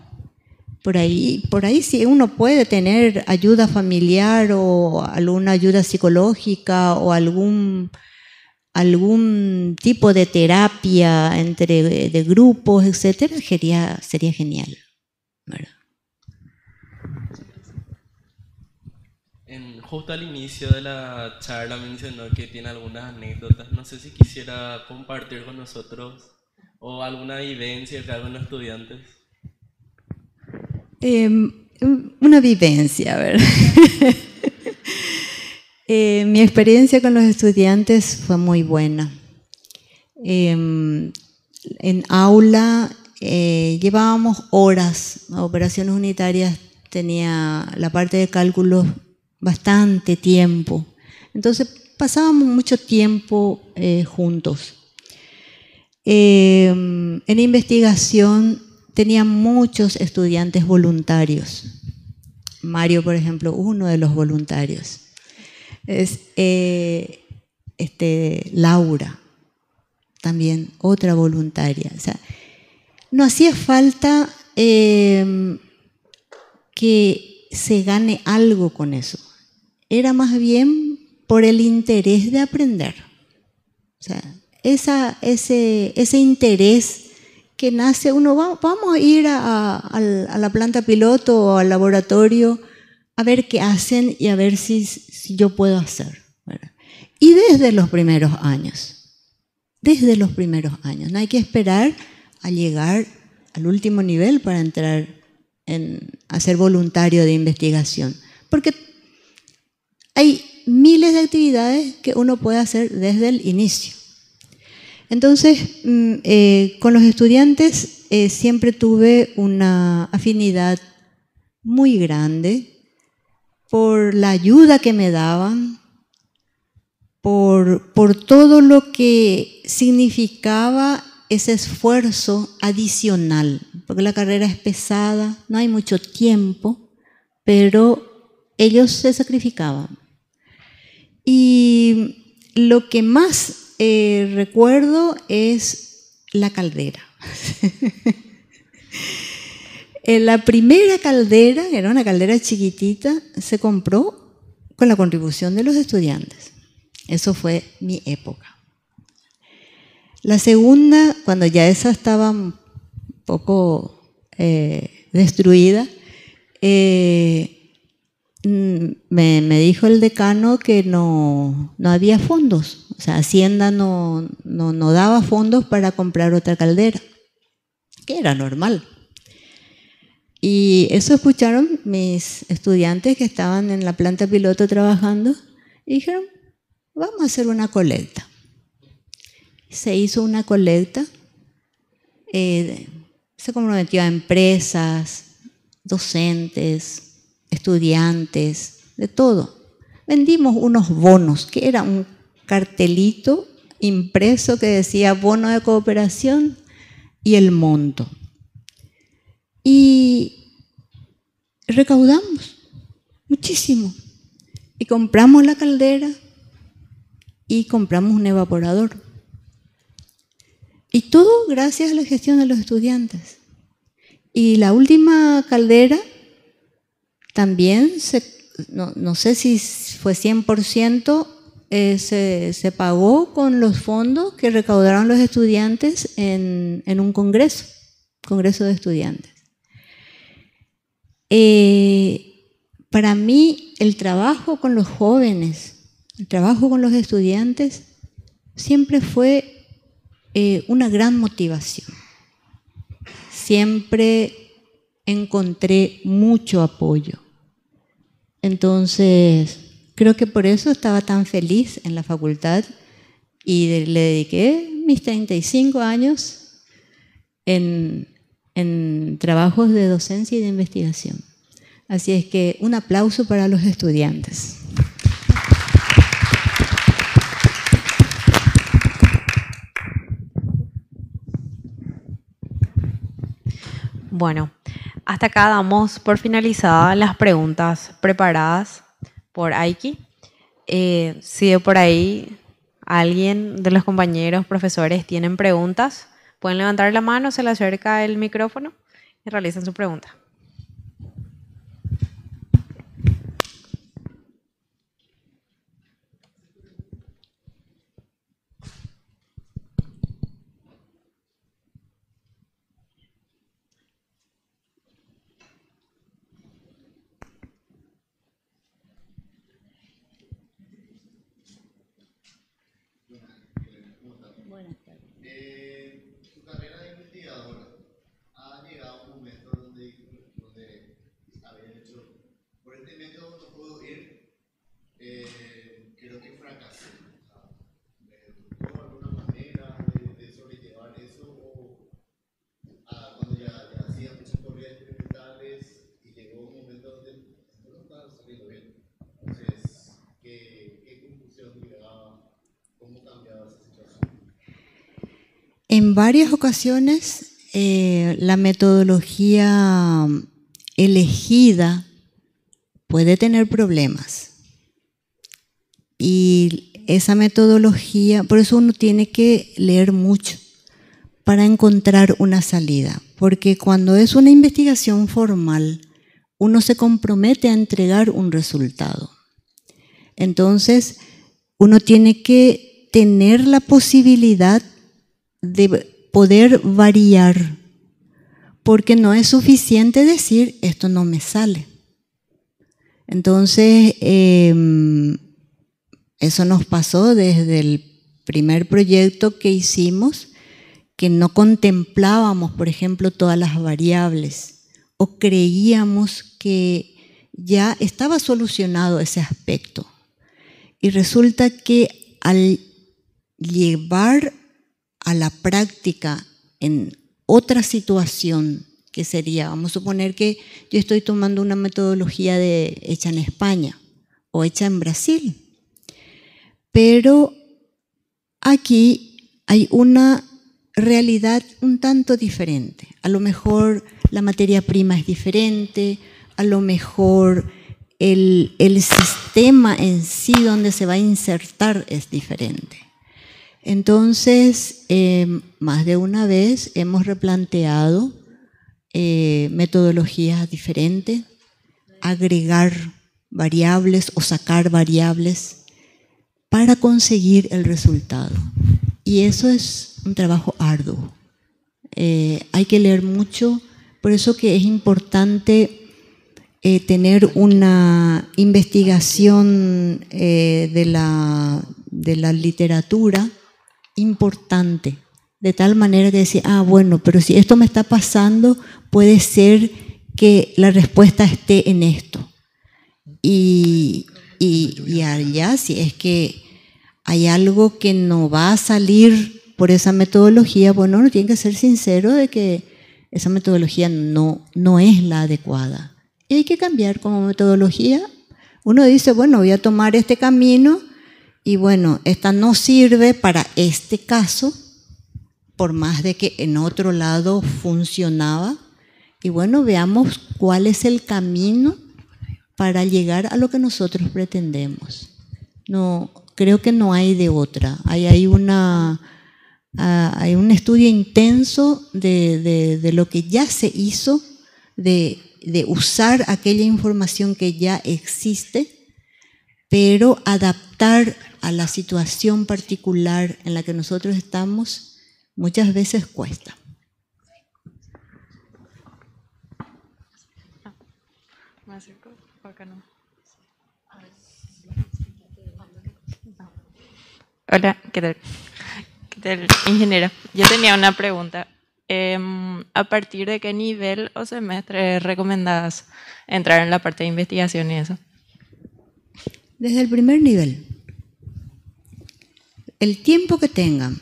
por ahí, por ahí sí uno puede tener ayuda familiar o alguna ayuda psicológica o algún algún tipo de terapia entre de grupos, etcétera, sería, sería genial. justo al inicio de la charla mencionó que tiene algunas anécdotas. No sé si quisiera compartir con nosotros o alguna vivencia hagan los estudiantes. Em, una vivencia, a ver. Eh, mi experiencia con los estudiantes fue muy buena. Em, en aula eh, llevábamos horas, operaciones unitarias tenía la parte de cálculos bastante tiempo. Entonces pasábamos mucho tiempo eh, juntos. Em, en investigación tenía muchos estudiantes voluntarios. Mario, por ejemplo, uno de los voluntarios. Es, eh, este, Laura, también otra voluntaria. No hacía falta em, que se gane algo con eso era más bien por el interés de aprender. O sea, ese interés que nace, uno va, vamos a ir a, la planta piloto o al laboratorio a ver qué hacen y a ver si, si yo puedo hacer. Y desde los primeros años, desde los primeros años, no hay que esperar a llegar al último nivel para entrar en, a ser voluntario de investigación, porque hay miles de actividades que uno puede hacer desde el inicio. Entonces, mm, eh, con los estudiantes eh, siempre tuve una afinidad muy grande por la ayuda que me daban, por, por todo lo que significaba ese esfuerzo adicional, porque la carrera es pesada, no hay mucho tiempo, pero ellos se sacrificaban. Y lo que más eh, recuerdo es la caldera. En la primera caldera, era una caldera chiquitita, se compró con la contribución de los estudiantes. Eso fue mi época. La segunda, cuando ya esa estaba un poco eh, destruida, eh, mm, me, dijo el decano que no, no había fondos. O sea, Hacienda no, no, no daba fondos para comprar otra caldera, que era normal. Y eso escucharon mis estudiantes que estaban en la planta piloto trabajando y dijeron, vamos a hacer una colecta. Se hizo una colecta, eh, se comprometió a empresas, docentes, estudiantes, de todo. Vendimos unos bonos, que era un cartelito impreso que decía bono de cooperación y el monto. Y recaudamos muchísimo. Y compramos la caldera y compramos un evaporador. Y todo gracias a la gestión de los estudiantes. Y la última caldera también, se, no, sé si fue 100%, eh, se, pagó con los fondos que recaudaron los estudiantes en, en un congreso, congreso de estudiantes. Eh, para mí el trabajo con los jóvenes, el trabajo con los estudiantes, siempre fue eh, una gran motivación. Siempre encontré mucho apoyo. Entonces, creo que por eso estaba tan feliz en la facultad y le dediqué mis 35 años en, trabajos de docencia y de investigación. Así es que un aplauso para los estudiantes. Bueno, hasta acá damos por finalizadas las preguntas preparadas por Aiki. Eh, si por ahí alguien de los compañeros profesores tienen preguntas, Pueden levantar la mano, se le acerca el micrófono y realizan su pregunta. En varias ocasiones eh, la metodología elegida puede tener problemas. Y esa metodología, por eso uno tiene que leer mucho para encontrar una salida. Porque cuando es una investigación formal, uno se compromete a entregar un resultado. Entonces, uno tiene que tener la posibilidad de poder variar, porque no es suficiente decir esto no me sale. Entonces, em, eso nos pasó desde el primer proyecto que hicimos, que no contemplábamos, por ejemplo, todas las variables o creíamos que ya estaba solucionado ese aspecto. Y resulta que al llevar a la práctica en otra situación, que sería, vamos a suponer que yo estoy tomando una metodología de, hecha en España o hecha en Brasil, pero aquí hay una realidad un tanto diferente. A lo mejor la materia prima es diferente, a lo mejor el, el sistema en sí donde se va a insertar es diferente. Entonces, eh, más de una vez hemos replanteado eh, metodologías diferentes, agregar variables o sacar variables para conseguir el resultado. Y eso es un trabajo arduo. Eh, hay que leer mucho, por eso que es importante eh, tener una investigación de, la, de la literatura importante, de tal manera que decir, ah, bueno, pero si esto me está pasando, puede ser que la respuesta esté en esto. Y, y, allá, si es que hay algo que no va a salir por esa metodología, bueno, uno tiene que ser sincero de que esa metodología no, no es la adecuada. Y hay que cambiar como metodología. Uno dice, bueno, voy a tomar este camino y bueno, esta no sirve para este caso, por más de que en otro lado funcionaba. Y bueno, veamos cuál es el camino para llegar a lo que nosotros pretendemos. No, creo que no hay de otra. Hay, hay, una, uh, hay un estudio intenso de, de, de, lo que ya se hizo, de, de usar aquella información que ya existe, pero adaptar a la situación particular en la que nosotros estamos muchas veces cuesta. Hola, ¿qué tal? ¿Qué tal, ingeniera? Yo tenía una pregunta. Eh, ¿A partir de qué nivel o semestre recomendás entrar en la parte de investigación y eso? Desde el primer nivel. El tiempo que tengan.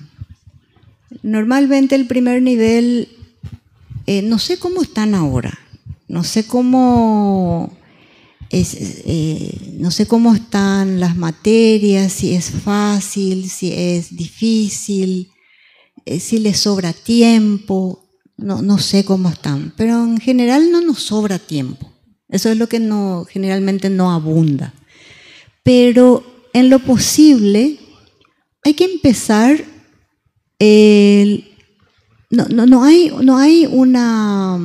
Normalmente el primer nivel, eh, no sé cómo están ahora, no sé cómo eh, no sé cómo están las materias, si es fácil, si es difícil, eh, si les sobra tiempo, no, no, sé cómo están, pero en general no nos sobra tiempo. Eso es lo que no, generalmente no abunda. Pero en lo posible hay que empezar, el, no, no, no, hay, no hay una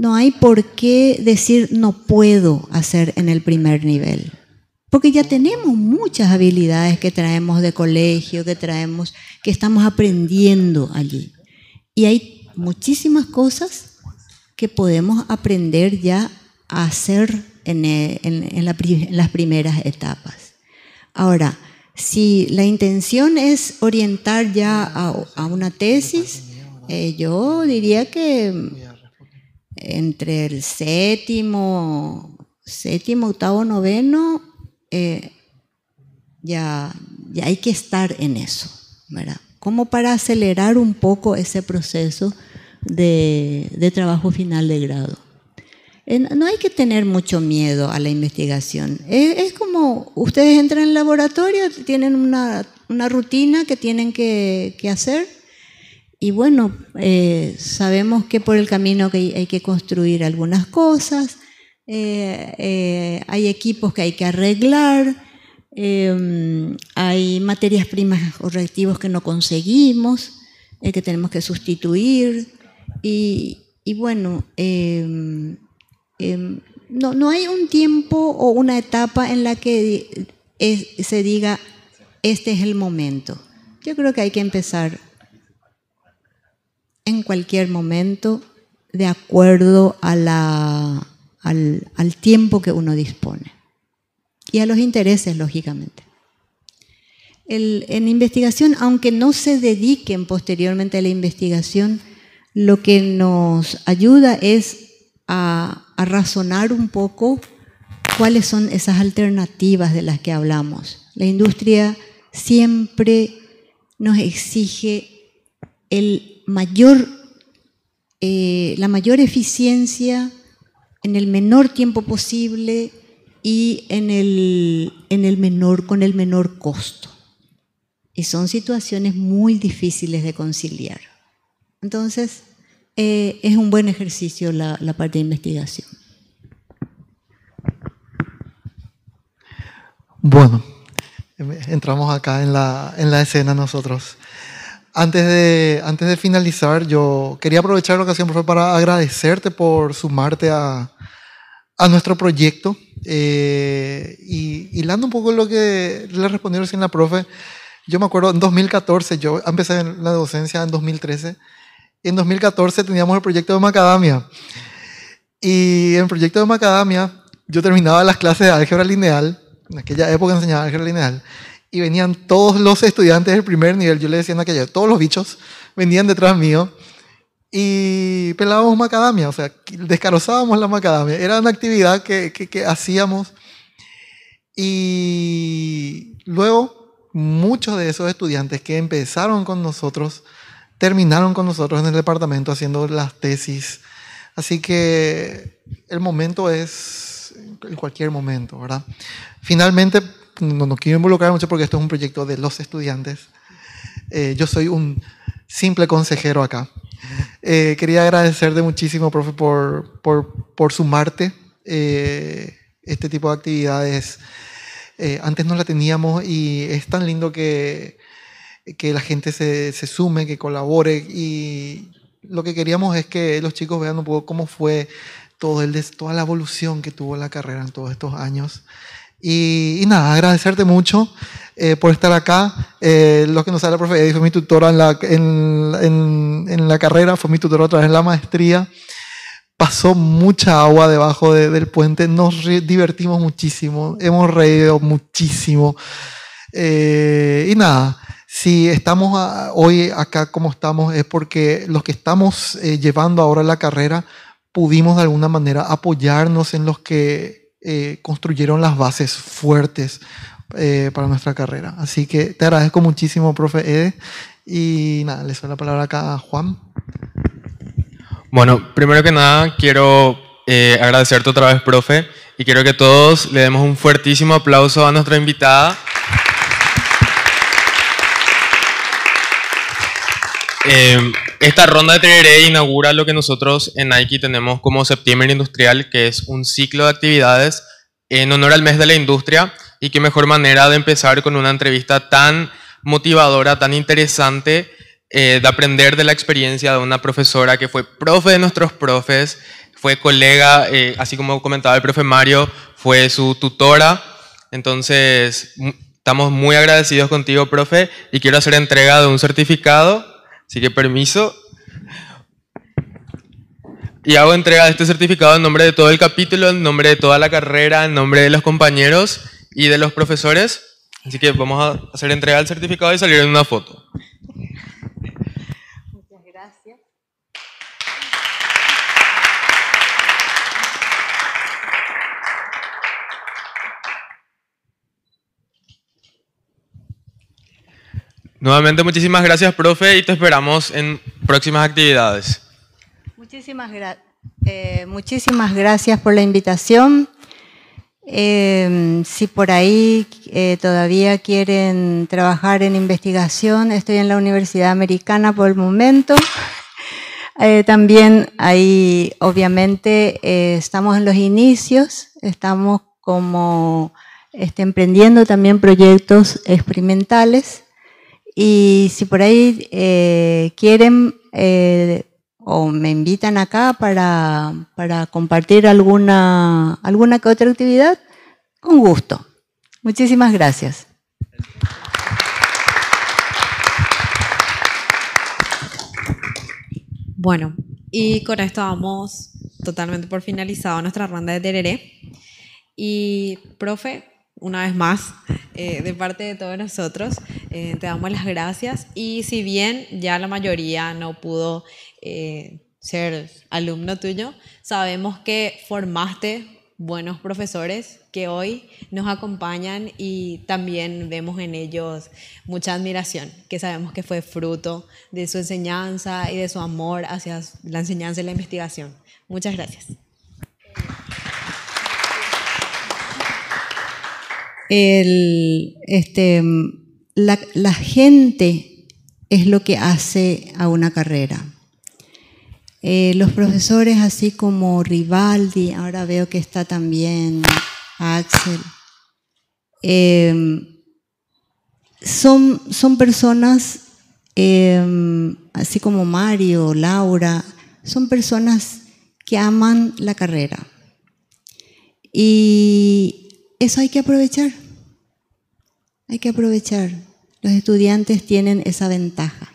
no hay por qué decir no puedo hacer en el primer nivel. Porque ya tenemos muchas habilidades que traemos de colegio, que traemos, que estamos aprendiendo allí. Y hay muchísimas cosas que podemos aprender ya a hacer en, en, en, la, en las primeras etapas. Ahora, si la intención es orientar ya a, una tesis, eh, yo diría que entre el séptimo, séptimo, octavo, noveno, eh, ya, ya hay que estar en eso, ¿verdad? Como para acelerar un poco ese proceso de trabajo final de grado. No hay que tener mucho miedo a la investigación. Es, es como ustedes entran el laboratorio, tienen una, una rutina que tienen que, hacer y bueno, eh, sabemos que por el camino que hay que construir algunas cosas, eh, eh, hay equipos que hay que arreglar, eh, hay materias primas o reactivos que no conseguimos, eh, que tenemos que sustituir. Y bueno, em, no, no, hay un tiempo o una etapa en la que se diga, este es el momento. Yo creo que hay que empezar en cualquier momento de acuerdo al, al, tiempo que uno dispone y a los intereses, lógicamente. En investigación, aunque no se dediquen posteriormente a la investigación, lo que nos ayuda es a, a razonar un poco cuáles son esas alternativas de las que hablamos. La industria siempre nos exige el mayor, eh, la mayor eficiencia en el menor tiempo posible y en el, en el menor, con el menor costo. Y son situaciones muy difíciles de conciliar. Entonces, eh, es un buen ejercicio la, la parte de investigación. Bueno, entramos acá en la, en la escena nosotros. Antes de, antes de finalizar, yo quería aprovechar la ocasión, profe, para agradecerte por sumarte a, a nuestro proyecto. Eh, y hilando un poco lo que le respondió recién la profe, yo me acuerdo en 2014, yo empecé en la docencia en 2013, y en 2014 teníamos el proyecto de Macadamia. Y en el proyecto de Macadamia, yo terminaba las clases de álgebra lineal, en aquella época enseñaba álgebra lineal, y venían todos los estudiantes del primer nivel, yo le decía en aquella, todos los bichos venían detrás mío y pelábamos macadamia, o sea, descarozábamos la macadamia. Era una actividad que, que, que hacíamos y luego muchos de esos estudiantes que empezaron con nosotros terminaron con nosotros en el departamento haciendo las tesis. Así que el momento es en cualquier momento, ¿verdad? Finalmente, no nos quiero involucrar mucho porque esto es un proyecto de los estudiantes. Eh, yo soy un simple consejero acá. Eh, quería agradecerte muchísimo, profe, por, por, por sumarte. Eh, este tipo de actividades eh, antes no la teníamos y es tan lindo que, que la gente se, se, sume, que colabore y lo que queríamos es que los chicos vean un poco cómo fue todo el, toda la evolución que tuvo la carrera en todos estos años. Y, y nada, agradecerte mucho eh, por estar acá. Eh, lo que nos sabe la profe Eddie fue mi tutora en la, en, en, en, la carrera, fue mi tutora otra vez en la maestría. Pasó mucha agua debajo de, del puente, nos divertimos muchísimo, hemos reído muchísimo. Eh, y nada, si estamos a, hoy acá como estamos es porque los que estamos eh, llevando ahora la carrera pudimos de alguna manera apoyarnos en los que eh, construyeron las bases fuertes eh, para nuestra carrera. Así que te agradezco muchísimo, profe Ede. Y nada, le doy la palabra acá a Juan. Bueno, primero que nada, quiero agradecerte otra vez, profe, y quiero que todos le demos un fuertísimo aplauso a nuestra invitada. Eh, esta ronda de Tereré inaugura lo que nosotros en Nike tenemos como Septiembre Industrial, que es un ciclo de actividades en honor al mes de la industria y qué mejor manera de empezar con una entrevista tan motivadora, tan interesante, eh, de aprender de la experiencia de una profesora que fue profe de nuestros profes, fue colega, eh, así como comentaba el profe Mario, fue su tutora. Entonces, estamos muy agradecidos contigo, profe, y quiero hacer entrega de un certificado Así que permiso. Y hago entrega de este certificado en nombre de todo el capítulo, en nombre de toda la carrera, en nombre de los compañeros y de los profesores. Así que vamos a hacer entrega del certificado y salir en una foto. Muchas gracias. Nuevamente muchísimas gracias, profe, y te esperamos en próximas actividades. Muchísimas, eh, gracias por la invitación. Eh, si por ahí eh, todavía quieren trabajar en investigación, estoy en la Universidad Americana por el momento. también ahí, obviamente, estamos en los inicios, estamos como este, emprendiendo también proyectos experimentales. Y si por ahí eh, quieren eh, o me invitan acá para, para compartir alguna, alguna que otra actividad, con gusto. Muchísimas gracias. Bueno, y con esto vamos totalmente por finalizado nuestra ronda de tereré. Y, profe, una vez más, eh, de parte de todos nosotros, eh, te damos las gracias. Y si bien ya la mayoría no pudo eh, ser alumno tuyo, sabemos que formaste buenos profesores que hoy nos acompañan y también vemos en ellos mucha admiración, que sabemos que fue fruto de su enseñanza y de su amor hacia la enseñanza y la investigación. Muchas gracias. el, este, la, gente es lo que hace a una carrera. Eh, los profesores, así como Rivaldi, ahora veo que está también Axel, eh, son, son personas, eh, así como Mario, Laura, son personas que aman la carrera. Y eso hay que aprovechar. Hay que aprovechar. Los estudiantes tienen esa ventaja.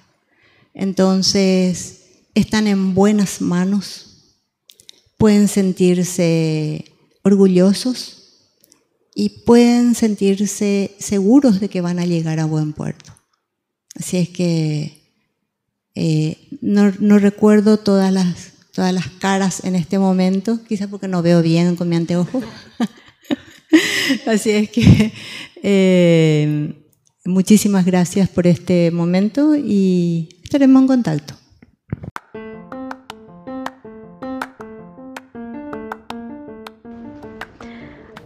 Entonces, están en buenas manos, pueden sentirse orgullosos y pueden sentirse seguros de que van a llegar a buen puerto. Así es que eh, no, recuerdo todas las, todas las caras en este momento, quizás porque no veo bien con mi anteojo. Así es que eh, muchísimas gracias por este momento y estaremos en contacto.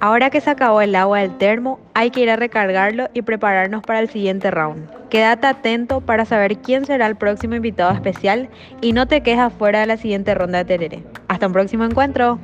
Ahora que se acabó el agua del termo, hay que ir a recargarlo y prepararnos para el siguiente round. Quédate atento para saber quién será el próximo invitado especial y no te quejes fuera de la siguiente ronda de Terere. Hasta un próximo encuentro.